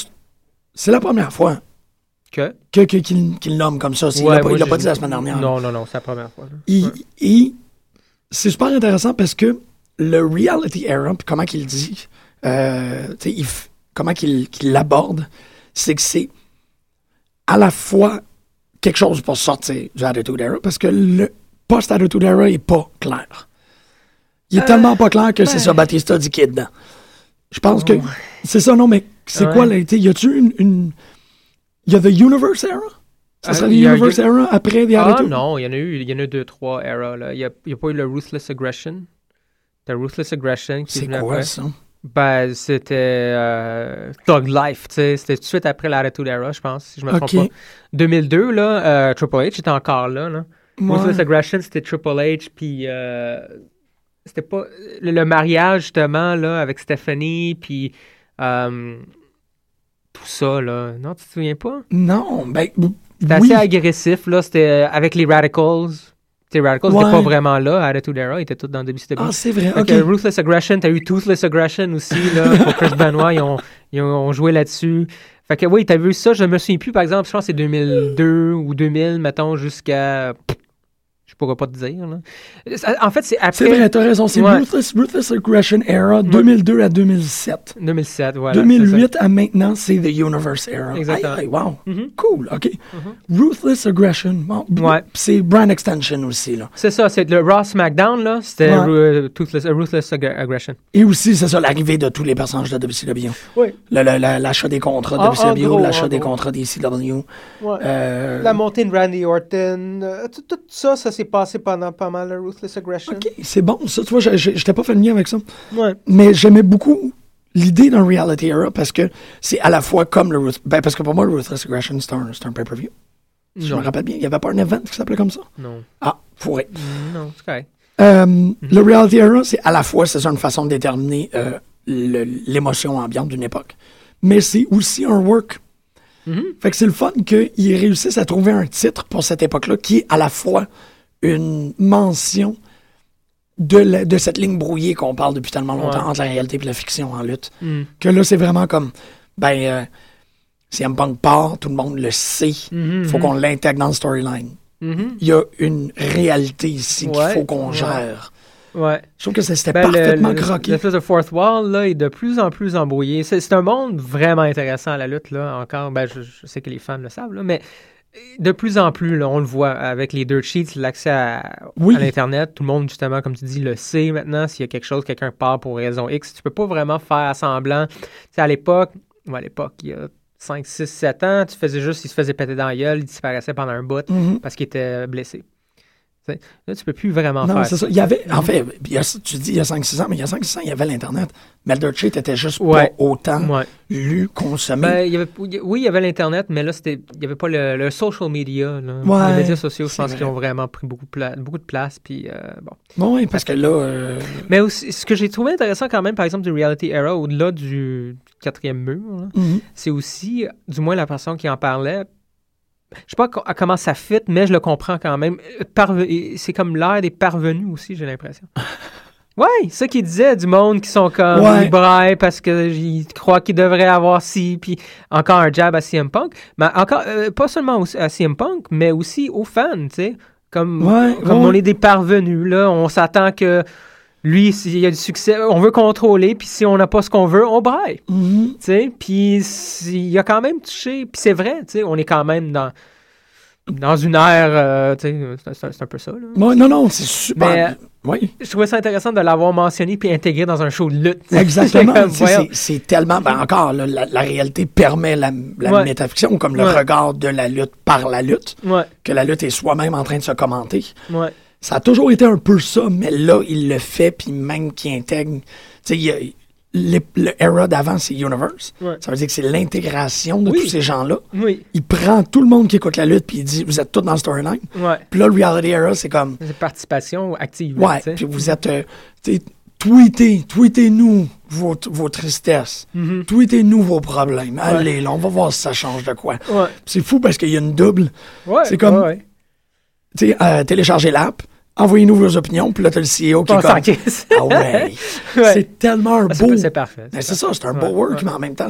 c'est- la première fois Que? que, que- qu'il qu'il nomme comme ça. Il Ouais, l'a pas, moi, il l'a pas dit la semaine dernière. Non, non, non, c'est la première fois. là. Il- Ouais. Et c'est super intéressant parce que le reality era, puis comment qu'il dit, euh, il comment qu'il qu'il l'aborde, c'est que c'est à la fois quelque chose pour sortir du Attitude Era, parce que le post-Attitude Era est pas clair. Il est Euh, tellement pas clair que c'est ben- ça Batista dit qui est dedans. Je pense que Ouais. c'est ça, non, mais c'est Ouais. quoi, là, y a-tu une, une... Y a The Universe Era? Ça Euh, serait il The a Universe Era après The Ah Attitude? non, il y en a eu, il y en a eu deux, trois eras. Là. Il n'y a, y a pas eu le Ruthless Aggression? Le Ruthless Aggression qui C'est quoi après? ça? Ben, c'était euh, Thug Life, tu sais. C'était tout de suite après l'Attitude Era, je pense, si je me trompe pas. 2002, là, euh, Triple H était encore là, là. Ruthless Aggression, c'était Triple H, puis euh, c'était pas... Le, le mariage, justement, là, avec Stephanie, puis euh, tout ça, là. Non, tu te souviens pas? Non, ben. C'était oui. assez agressif, là. C'était avec les Radicals. Tu sais, Radicals Ouais. n'étaient pas vraiment là Attitude Era. Ils étaient tous dans WCW. Ah, c'est vrai. Fait Ok. que Ruthless Aggression, t'as eu Toothless Aggression aussi, là, pour Chris Benoit, ils ont, ils ont joué là-dessus. Fait que oui, t'as vu ça, je me souviens plus, par exemple, je pense que c'est 2002 ou 2000, mettons, jusqu'à... Je pourrais pas te dire, là. En fait, c'est après... C'est vrai, t'as raison. C'est Ouais. Ruthless, Ruthless Aggression Era, 2002 à 2007. 2007, voilà. c'est 2008 à maintenant, c'est The Universe Era. Exactement. Aïe, wow. Mhm. Cool, OK. Ruthless Aggression. Bon, Ouais. C'est brand extension aussi, là. C'est ça, c'est le Raw SmackDown, là, c'était Ouais. Euh, Ruthless Ag- Aggression. Et aussi, c'est ça, l'arrivée de tous les personnages de WCW. Oui. Le- le- la- L'achat des contrats de WCW, gros, l'achat en des contrats des CW. Ouais. Euh, La montée de Randy Orton, euh, tout, tout ça, ça s'est passé pendant pas mal le Ruthless Aggression. OK, c'est bon. Ça, tu vois, je- j'étais pas familier avec ça. Ouais. Mais j'aimais beaucoup l'idée d'un reality era parce que c'est à la fois comme le Ruth- ben parce que pour moi le Ruthless Aggression c'est un, un pay-per-view. Je me rappelle bien, il y avait pas un event qui s'appelait comme ça? Non. Ah, pourrait. Non, c'est correct. Euh, Le reality era, c'est à la fois c'est une façon de déterminer euh, l'émotion ambiante d'une époque, mais c'est aussi un work. Mhm. Fait que c'est le fun qu'ils réussissent à trouver un titre pour cette époque-là qui est à la fois une mention de, la- de cette ligne brouillée qu'on parle depuis tellement longtemps Ouais. entre la réalité et la fiction en lutte. Mm. Que là, c'est vraiment comme, ben, euh, si M Punk part, tout le monde le sait. Mhm, faut mhm. qu'on l'intègre dans le storyline. Mhm. Il y a une réalité ici qu'il faut qu'on gère. Ouais. Je trouve que ça- c'était Ben, le- parfaitement le- croqué. L'espèce de fourth wall là, est de plus en plus embrouillé. C'est c'est un monde vraiment intéressant à la lutte là. Encore, ben, je, je sais que les fans le savent là, mais de plus en plus, là, on le voit avec les dirt sheets, l'accès à, Oui. à l'internet. Tout le monde justement, comme tu dis, le sait maintenant. S'il y a quelque chose, quelqu'un part pour raison X, tu peux pas vraiment faire semblant. Tu sais, à l'époque, à l'époque, il y a 5, 6, 7 ans, tu faisais juste, il se faisait péter dans la gueule, il disparaissait pendant un bout Mhm. parce qu'il était blessé. Là, tu peux plus vraiment Non, faire c'est ça. Il y avait, en fait, il y a- tu dis il y a 5-6 ans, mais il y a 5-6 ans, il y avait l'Internet. Mais le Sheet était juste Ouais. pas autant Ouais. lu, consommé. Ben, il y avait, oui, il y avait l'Internet, mais là, c'était, il n'y avait pas le, le social media. là. Ouais, les médias sociaux, je pense vrai. qu'ils ont vraiment pris beaucoup, pla- beaucoup de place. Puis, euh, bon. oui, parce que là, euh, Mais aussi, ce que j'ai trouvé intéressant quand même, par exemple, du Reality Era, au-delà du quatrième mur, là, mhm. c'est aussi, du moins la personne qui en parlait, je sais pas à comment ça fit, mais je le comprends quand même. Euh, Parve- c'est comme l'ère des parvenus aussi, j'ai l'impression. Ouais, ça qu'il disait du monde qui sont comme Ouais. ils braillent parce qu'ils croient qu'ils devraient avoir ci, puis encore un jab à CM Punk. Mais encore, euh, pas seulement à CM Punk, mais aussi aux fans, tu sais. Comme, Ouais, comme ouais. on est des parvenus, là, on s'attend que lui, s'il y a du succès, on veut contrôler, puis si on n'a pas ce qu'on veut, on braille. Tu sais, puis il a quand même touché, puis c'est vrai, on est quand même dans, dans une ère, euh, c'est- un peu ça, là. Non, non, c'est super. Mais, oui. Je trouvais ça intéressant de l'avoir mentionné puis intégré dans un show de lutte. Exactement. C'est- c'est tellement. Ben encore, là, la, la réalité permet la, la Ouais. métafiction, comme le Ouais. regard de la lutte par la lutte, Ouais, que la lutte est soi-même en train de se commenter. Ça a toujours été un peu ça, mais là, il le fait, puis même qu'il intègre. Tu sais, le, le era d'avant, c'est Universe. Ouais. Ça veut dire que c'est l'intégration de Oui. tous ces gens-là. Oui, Il prend tout le monde qui écoute la lutte, puis il dit Vous êtes tous dans le storyline. ouais. Puis là, le Reality Era, c'est comme C'est participation active. Ouais, puis vous êtes. euh, tu sais, tweetez, tweetez-nous vos, vos tristesses. Mhm. Tweetez-nous vos problèmes. Allez, là, on va voir si ça change de quoi. Ouais, C'est fou parce qu'il y a une double. ouais. C'est comme- ouais, ouais. Tu sais, euh, téléchargez l'app, envoyez-nous vos opinions, puis là, t'as le CEO qui est On s'en comme. Ah ouais. Ouais. C'est tellement un beau. C'est parfait. Ben, c'est ça, c'est un Ouais, beau work, ouais. mais en même temps,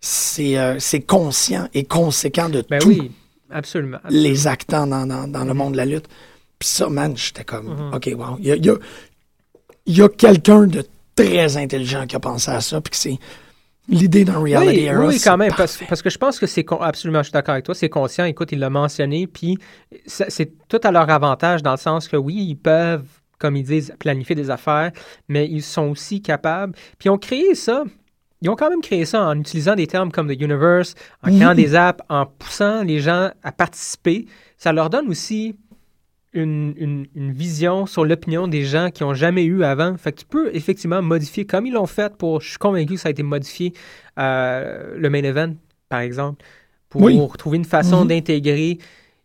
c'est, euh, c'est conscient et conséquent de Ben tous oui, absolument. absolument. les actants dans, dans, dans le monde de la lutte. Puis ça, man, j'étais comme, Mm-hmm. OK, wow. Il y a, y a, il y a quelqu'un de très intelligent qui a pensé à ça, puis que c'est l'idée d'un reality Oui, era. oui, quand même, parce, que je pense que c'est con- absolument, je suis d'accord avec toi, c'est conscient. Écoute, il l'a mentionné, puis c'est tout à leur avantage dans le sens que oui, ils peuvent, comme ils disent, planifier des affaires, mais ils sont aussi capables. Puis ils ont créé ça. Ils ont quand même créé ça en utilisant des termes comme The Universe, en créant des apps, en poussant les gens à participer. Ça leur donne aussi une, une- une vision sur l'opinion des gens qui n'ont jamais eu avant. Fait que tu peux effectivement modifier, comme ils l'ont fait pour, je suis convaincu que ça a été modifié, euh, le main event, par exemple, pour Oui. trouver une façon Mhm. d'intégrer.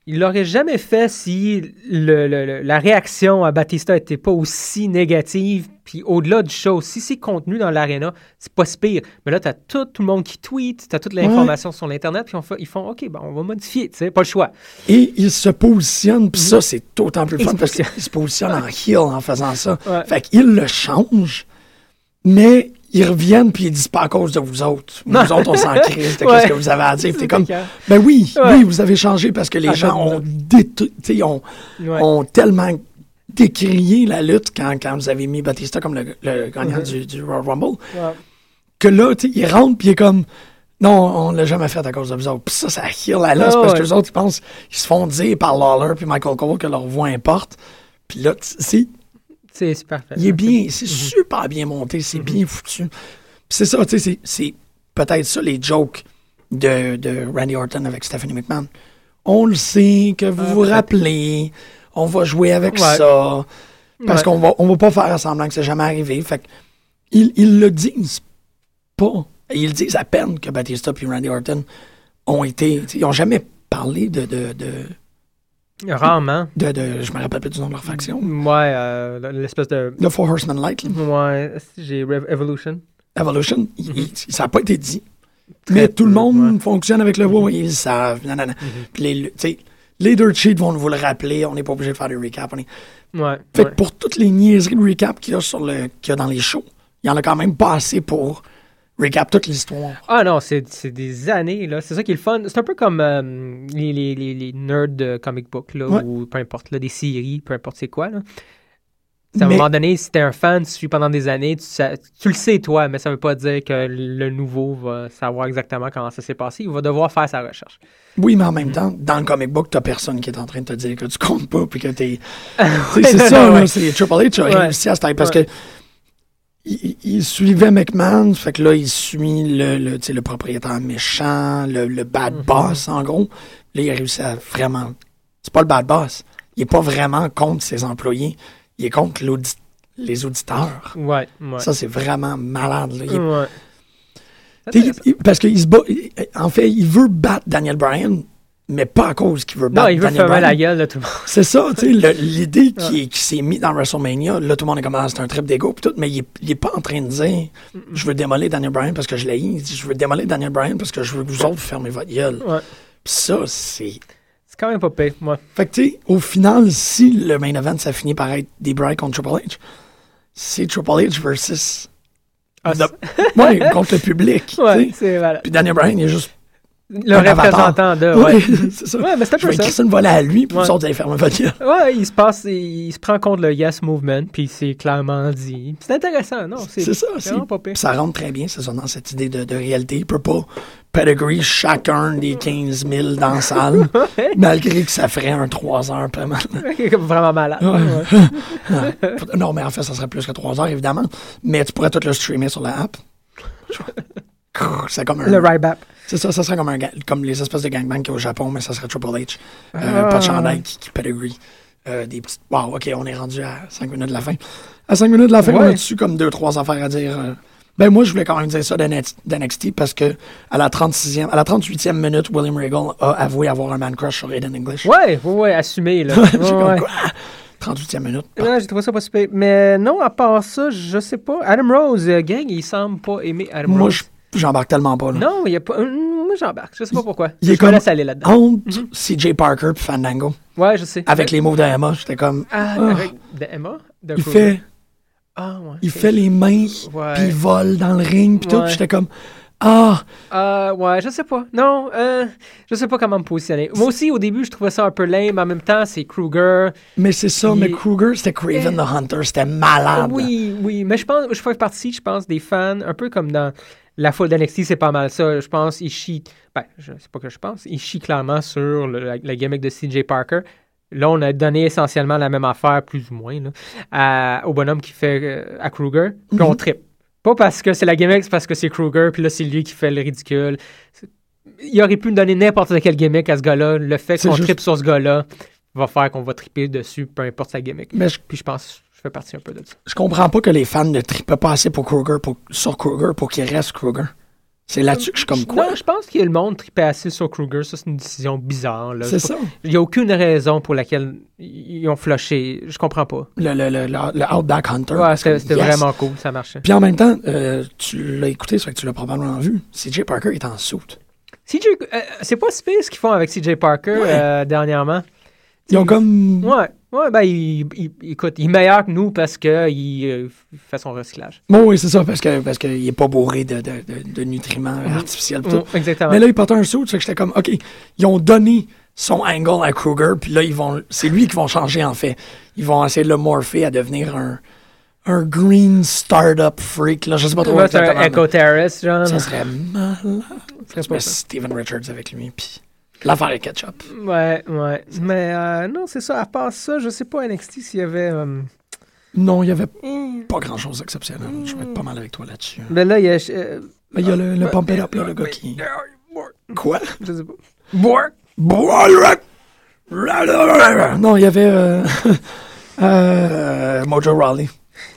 Il l'aurait jamais fait si le- le- le- la réaction à Batista n'était pas aussi négative. Puis au-delà du show, si c'est contenu dans l'arena, c'est pas si pire. Mais là, tu as tout, tout le monde qui tweet, tu as toute l'information sur l'Internet, puis on fait- ils font OK, ben, on va modifier, tu sais, pas le choix. Et il se positionne, puis ça, c'est d'autant plus fun parce positionne. qu'il se positionne en heel en faisant ça. Ouais. Fait qu'il le change, mais ils reviennent, puis ils disent pas à cause de vous autres. Non. Vous autres, on s'en crise de Ouais. ce que vous avez à dire. T'es comme, ben oui, Ouais. oui, vous avez changé parce que les Ah, gens ont ils ont, Ouais. ont tellement décrié la lutte quand, quand vous avez mis Batista comme le, le gagnant Mhm. du, du Royal Rumble, que là, tu sais, il rentre, puis il est comme, non, on l'a jamais fait à cause de vous autres. Puis ça, ça heal la lutte, Ah, parce que les autres, ils pensent, ils se font dire par Lawler puis Michael Cole que leur voix importe. Puis là, tu- c'est, parfait. il est bien, c'est super bien monté, c'est bien foutu. C'est ça, tu sais, c'est- peut-être ça les jokes de, de Randy Orton avec Stephanie McMahon. On le sait, que vous Ah, vous rappelez, on va jouer avec Ouais. ça, parce Ouais. qu'on va, on va pas faire semblant que c'est jamais arrivé. Fait que, ils, ils le disent pas. Ils disent à peine que Batista et Randy Orton ont été, ils ont jamais parlé de, de, de, Rarement. de, de- je me rappelle plus du nom de leur faction, Ouais, euh, l'espèce de. de Four Horsemen Light, là. Ouais, j'ai Evolution. Evolution, il- il- ça n'a pas été dit. Mm-hmm. Très Mais tout le monde ouais. Mm-hmm. fonctionne avec le voix, ils le savent. Puis les, tu sais, les dirt sheets vont vous le rappeler, on n'est pas obligé de faire des recaps. est- Ouais. Fait ouais. que pour toutes les niaiseries de recap qu'il y a, sur le, qu'il y a dans les shows, il y en a quand même pas assez pour recap toute l'histoire. Ah non, c'est des années, là. C'est ça qui est le fun. C'est un peu comme euh, les, les, les, les nerds de comic book, là, Ouais. ou peu importe, là, des séries, peu importe c'est quoi, là. à un Mais- moment donné, si t'es un fan, tu suis pendant des années, tu, tu le sais toi, mais ça veut pas dire que le nouveau va savoir exactement comment ça s'est passé. Il va devoir faire sa recherche. Oui, mais en même temps, dans le comic book, t'as personne qui est en train de te dire que tu comptes pas puis que t'es. C'est ça, ouais. c'est Triple H a réussi à se parce Ouais. que il, il suivait McMahon, fait que là, il suit le, le, le propriétaire méchant, le, le bad Mhm. boss, en gros. Là, il a réussi à vraiment. C'est pas le bad boss. Il est pas vraiment contre ses employés. Il est contre les auditeurs. Ouais, ouais. Ça, c'est vraiment malade. Là. Il est Ouais. Tu sais, il- il- parce qu'il se bat. En fait, il veut battre Daniel Bryan, mais pas à cause qu'il veut Non, battre il veut Daniel fermer Bryan. la gueule de tout le monde. C'est ça, tu sais, l'idée qui, qui s'est mise dans WrestleMania, là, tout le monde est comme, ah, c'est un trip d'ego, tout, mais il est, il est pas en train de dire, je veux démolir Daniel Bryan parce que je l'ai Il dit, je veux démolir Daniel Bryan parce que je veux que vous autres fermez votre gueule. Ouais. Pis ça, c'est. C'est quand même pas pire, moi. Fait que, tu sais, au final, si le main event, ça finit par être des Bryan contre Triple H, c'est Triple H versus. Ouais, contre le public. Ouais, c'est. Puis Daniel Bryan, il est juste Le un représentant de. Ouais, Ouais, c'est ça. Ouais, mais c'est un peu ça. une volée à lui, puis Ouais. autres, votre gueule. Ouais, il se passe, il, il se prend compte le Yes Movement, puis c'est clairement dit. C'est intéressant, non? C'est ça, c'est vraiment ça rentre très bien, c'est ça, dans cette idée de, de réalité. Il peut pas pedigree chacun des 15 000 dans la salle, Ouais. malgré que ça ferait un 3 heures, pas mal. vraiment malade. Ouais. Non, mais en fait, ça serait plus que 3 heures, évidemment. Mais tu pourrais tout le streamer sur la app. C'est comme un... Le Ryback. C'est ça, ça serait comme, un, comme les espèces de gangbang qu'il y a au Japon, mais ça serait Triple H. Euh, Ah. Pas de chandail qui, qui pedigree. Euh, des petites... Wow, OK, on est rendu à 5 minutes de la fin. À 5 minutes de la fin, on a dessus comme 2-3 affaires à dire. euh? Ben moi, je voulais quand même dire ça d'NXT parce que à la 36e, à la 38e minute, William Regal a avoué avoir un man crush sur Aiden English. Ouais, ouais, ouais, assumé, là. J'ai Ouais, comme quoi? 38e minute. Non, j'ai trouvé ça pas super. Mais non, à part ça, je sais pas. Adam Rose, euh, gang, il semble pas aimer Adam Moi, Rose. je- j'embarque tellement pas. Là. Non, il y a pas. hum, Moi, j'embarque. Je sais pas pourquoi. Il je est me comme- laisse aller là-dedans. Entre CJ Parker et Fandango, Ouais, je sais. avec les moves de Emma, j'étais comme. Ah, Ah. avec de Emma de il fait, Ah, ouais. il fait les mains, puis il vole dans le ring, puis tout. Ouais. puis J'étais comme. Ah! Euh, ouais, je sais pas. Non, euh, je sais pas comment me positionner. Moi aussi, au début, je trouvais ça un peu lame. mais En même temps, c'est Kruger. Mais c'est ça, mais Kruger, c'était Craven the Hunter, c'était malade. Oui, oui. Mais je pense, je fais partie, je pense, des fans, un peu comme dans la foule d'NXT, c'est pas mal ça. Je pense, il chie. Ben, je sais pas que je pense. Il chie clairement sur le, la, la gimmick de CJ Parker. Là, on a donné essentiellement la même affaire, plus ou moins, là, à- au bonhomme qui fait euh, à Kruger. Puis on trippe. Pas parce que c'est la gimmick, c'est parce que c'est Kruger, puis là, c'est lui qui fait le ridicule. Il aurait pu nous donner n'importe quel gimmick à ce gars-là. Le fait qu'on juste- trippe sur ce gars-là va faire qu'on va tripper dessus, peu importe sa gimmick. Mais je, Puis je pense, je fais partie un peu de ça. je comprends pas que les fans ne trippent pas assez pour Kruger, pour, sur Kruger pour qu'il reste Kruger. C'est là-dessus que je suis comme quoi? Non, je pense que le monde tripait assez sur Kruger. Ça, c'est une décision bizarre. C'est ça. Il n'y a aucune raison pour laquelle ils ont flushé. Je comprends pas. Le, le, le, le, Outback Hunter. Ouais, c'était Yes. vraiment cool. Ça marchait. Puis en même temps, euh, tu l'as écouté, fait que tu l'as probablement vu. CJ Parker est en soute. CJ, euh, c'est pas si pire ce qu'ils font avec CJ Parker Ouais. euh, dernièrement. Ils ont comme. Ouais, ouais, ben, il, il- écoute, il est meilleur que nous parce qu'il euh, fait son recyclage. Bon, oui, c'est ça, parce que parce qu'il est pas bourré de, de, de, de nutriments artificiels. pis tout. Mm, exactement. Mais là, il portait un ça fait que j'étais comme, OK, ils ont donné son angle à Kruger, puis là, ils vont, c'est lui qui vont changer, en fait. Ils vont essayer de le morpher à devenir un, un green startup freak, là. Je sais pas trop Ouais, c'est un exactement. Echo Terrace, genre. Ça serait malade. ça. Steven Richards avec lui, puis l'affaire est ketchup. Ouais, ouais. Mais euh, non, c'est ça. À part ça, je sais pas NXT s'il y avait. euh, Non, il y avait hmm. pas grand-chose d'exceptionnel. Je vais être pas mal avec toi là-dessus. Mais là, il y a. euh, Mais il y a le, le Pump It Up, là, le gars qui... Quoi? Je sais pas. Bork. Non, il y avait euh, euh, Mojo Rawley.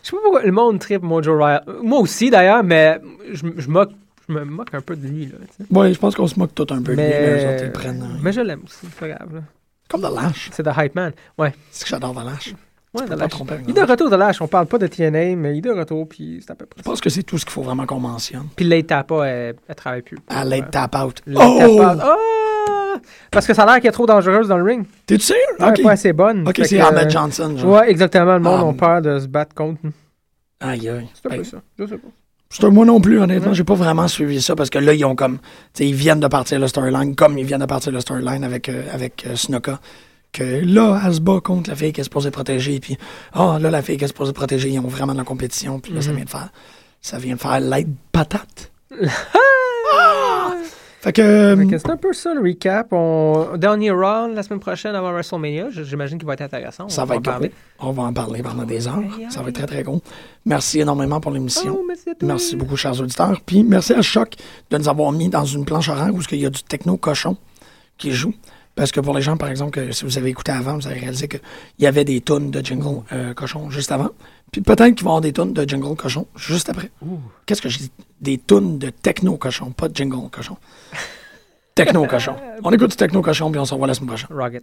Je sais pas pourquoi le monde tripe Mojo Riley. Moi aussi, d'ailleurs, mais je, je moque. Je me moque un peu de lui, là. Ouais, je pense qu'on se moque tout un peu de lui, autres, ils prennent. euh, mais je l'aime aussi, c'est pas grave. là. Comme The Lash. C'est The Hype Man. Ouais. C'est que j'adore The Lash. Ouais, tromper avec Il est de retour de Lash. On parle pas de TNA, mais il est de retour, puis c'est à peu près Je pense que c'est tout ce qu'il faut vraiment qu'on mentionne. Puis Late Tapa, elle, elle travaille plus. À Late Tap Out. Late Oh! Tap Out. Ah! Parce que ça a l'air qu'elle est trop dangereuse dans le ring. T'es-tu sûr? Ouais, Ok. pas assez bonne. Ok, c'est Ahmed Johnson. genre. Ouais, exactement. Le monde Ah. a peur de se battre contre. Aïe, aïe. C'est un peu ça. Je sais pas. Moi non plus, honnêtement, j'ai pas vraiment suivi ça parce que là, ils ont comme. Tu sais, ils viennent de partir le storyline, comme ils viennent de partir le storyline avec, euh, avec euh, Snuka. que là, elle se bat contre la fille qui est supposée protéger, puis ah, là, la fille qui est supposée protéger, ils ont vraiment de la compétition, puis là, ça vient de faire, ça vient de faire l'aide patate. Fait que, Fait que c'est un peu ça le recap. On... Dernier round la semaine prochaine avant WrestleMania. J'imagine qu'il va être intéressant. On ça va en être parler. On va en parler pendant des heures. Ça va être très, très gros. Merci énormément pour l'émission. Oh, merci. Merci beaucoup, chers auditeurs. Puis merci à Choc de nous avoir mis dans une planche horaire où il y a du techno cochon qui joue. Parce que pour les gens, par exemple, que si vous avez écouté avant, vous avez réalisé qu'il y avait des tonnes de jingle euh, cochon juste avant. Puis peut-être qu'il va y avoir des tunes de Jingle Cochon juste après. Qu'est-ce que je dis? Des tunes de Techno Cochon, pas de Jingle Cochon. techno euh, Cochon. On écoute du Techno Cochon, puis on se revoit la semaine prochaine. Rocket.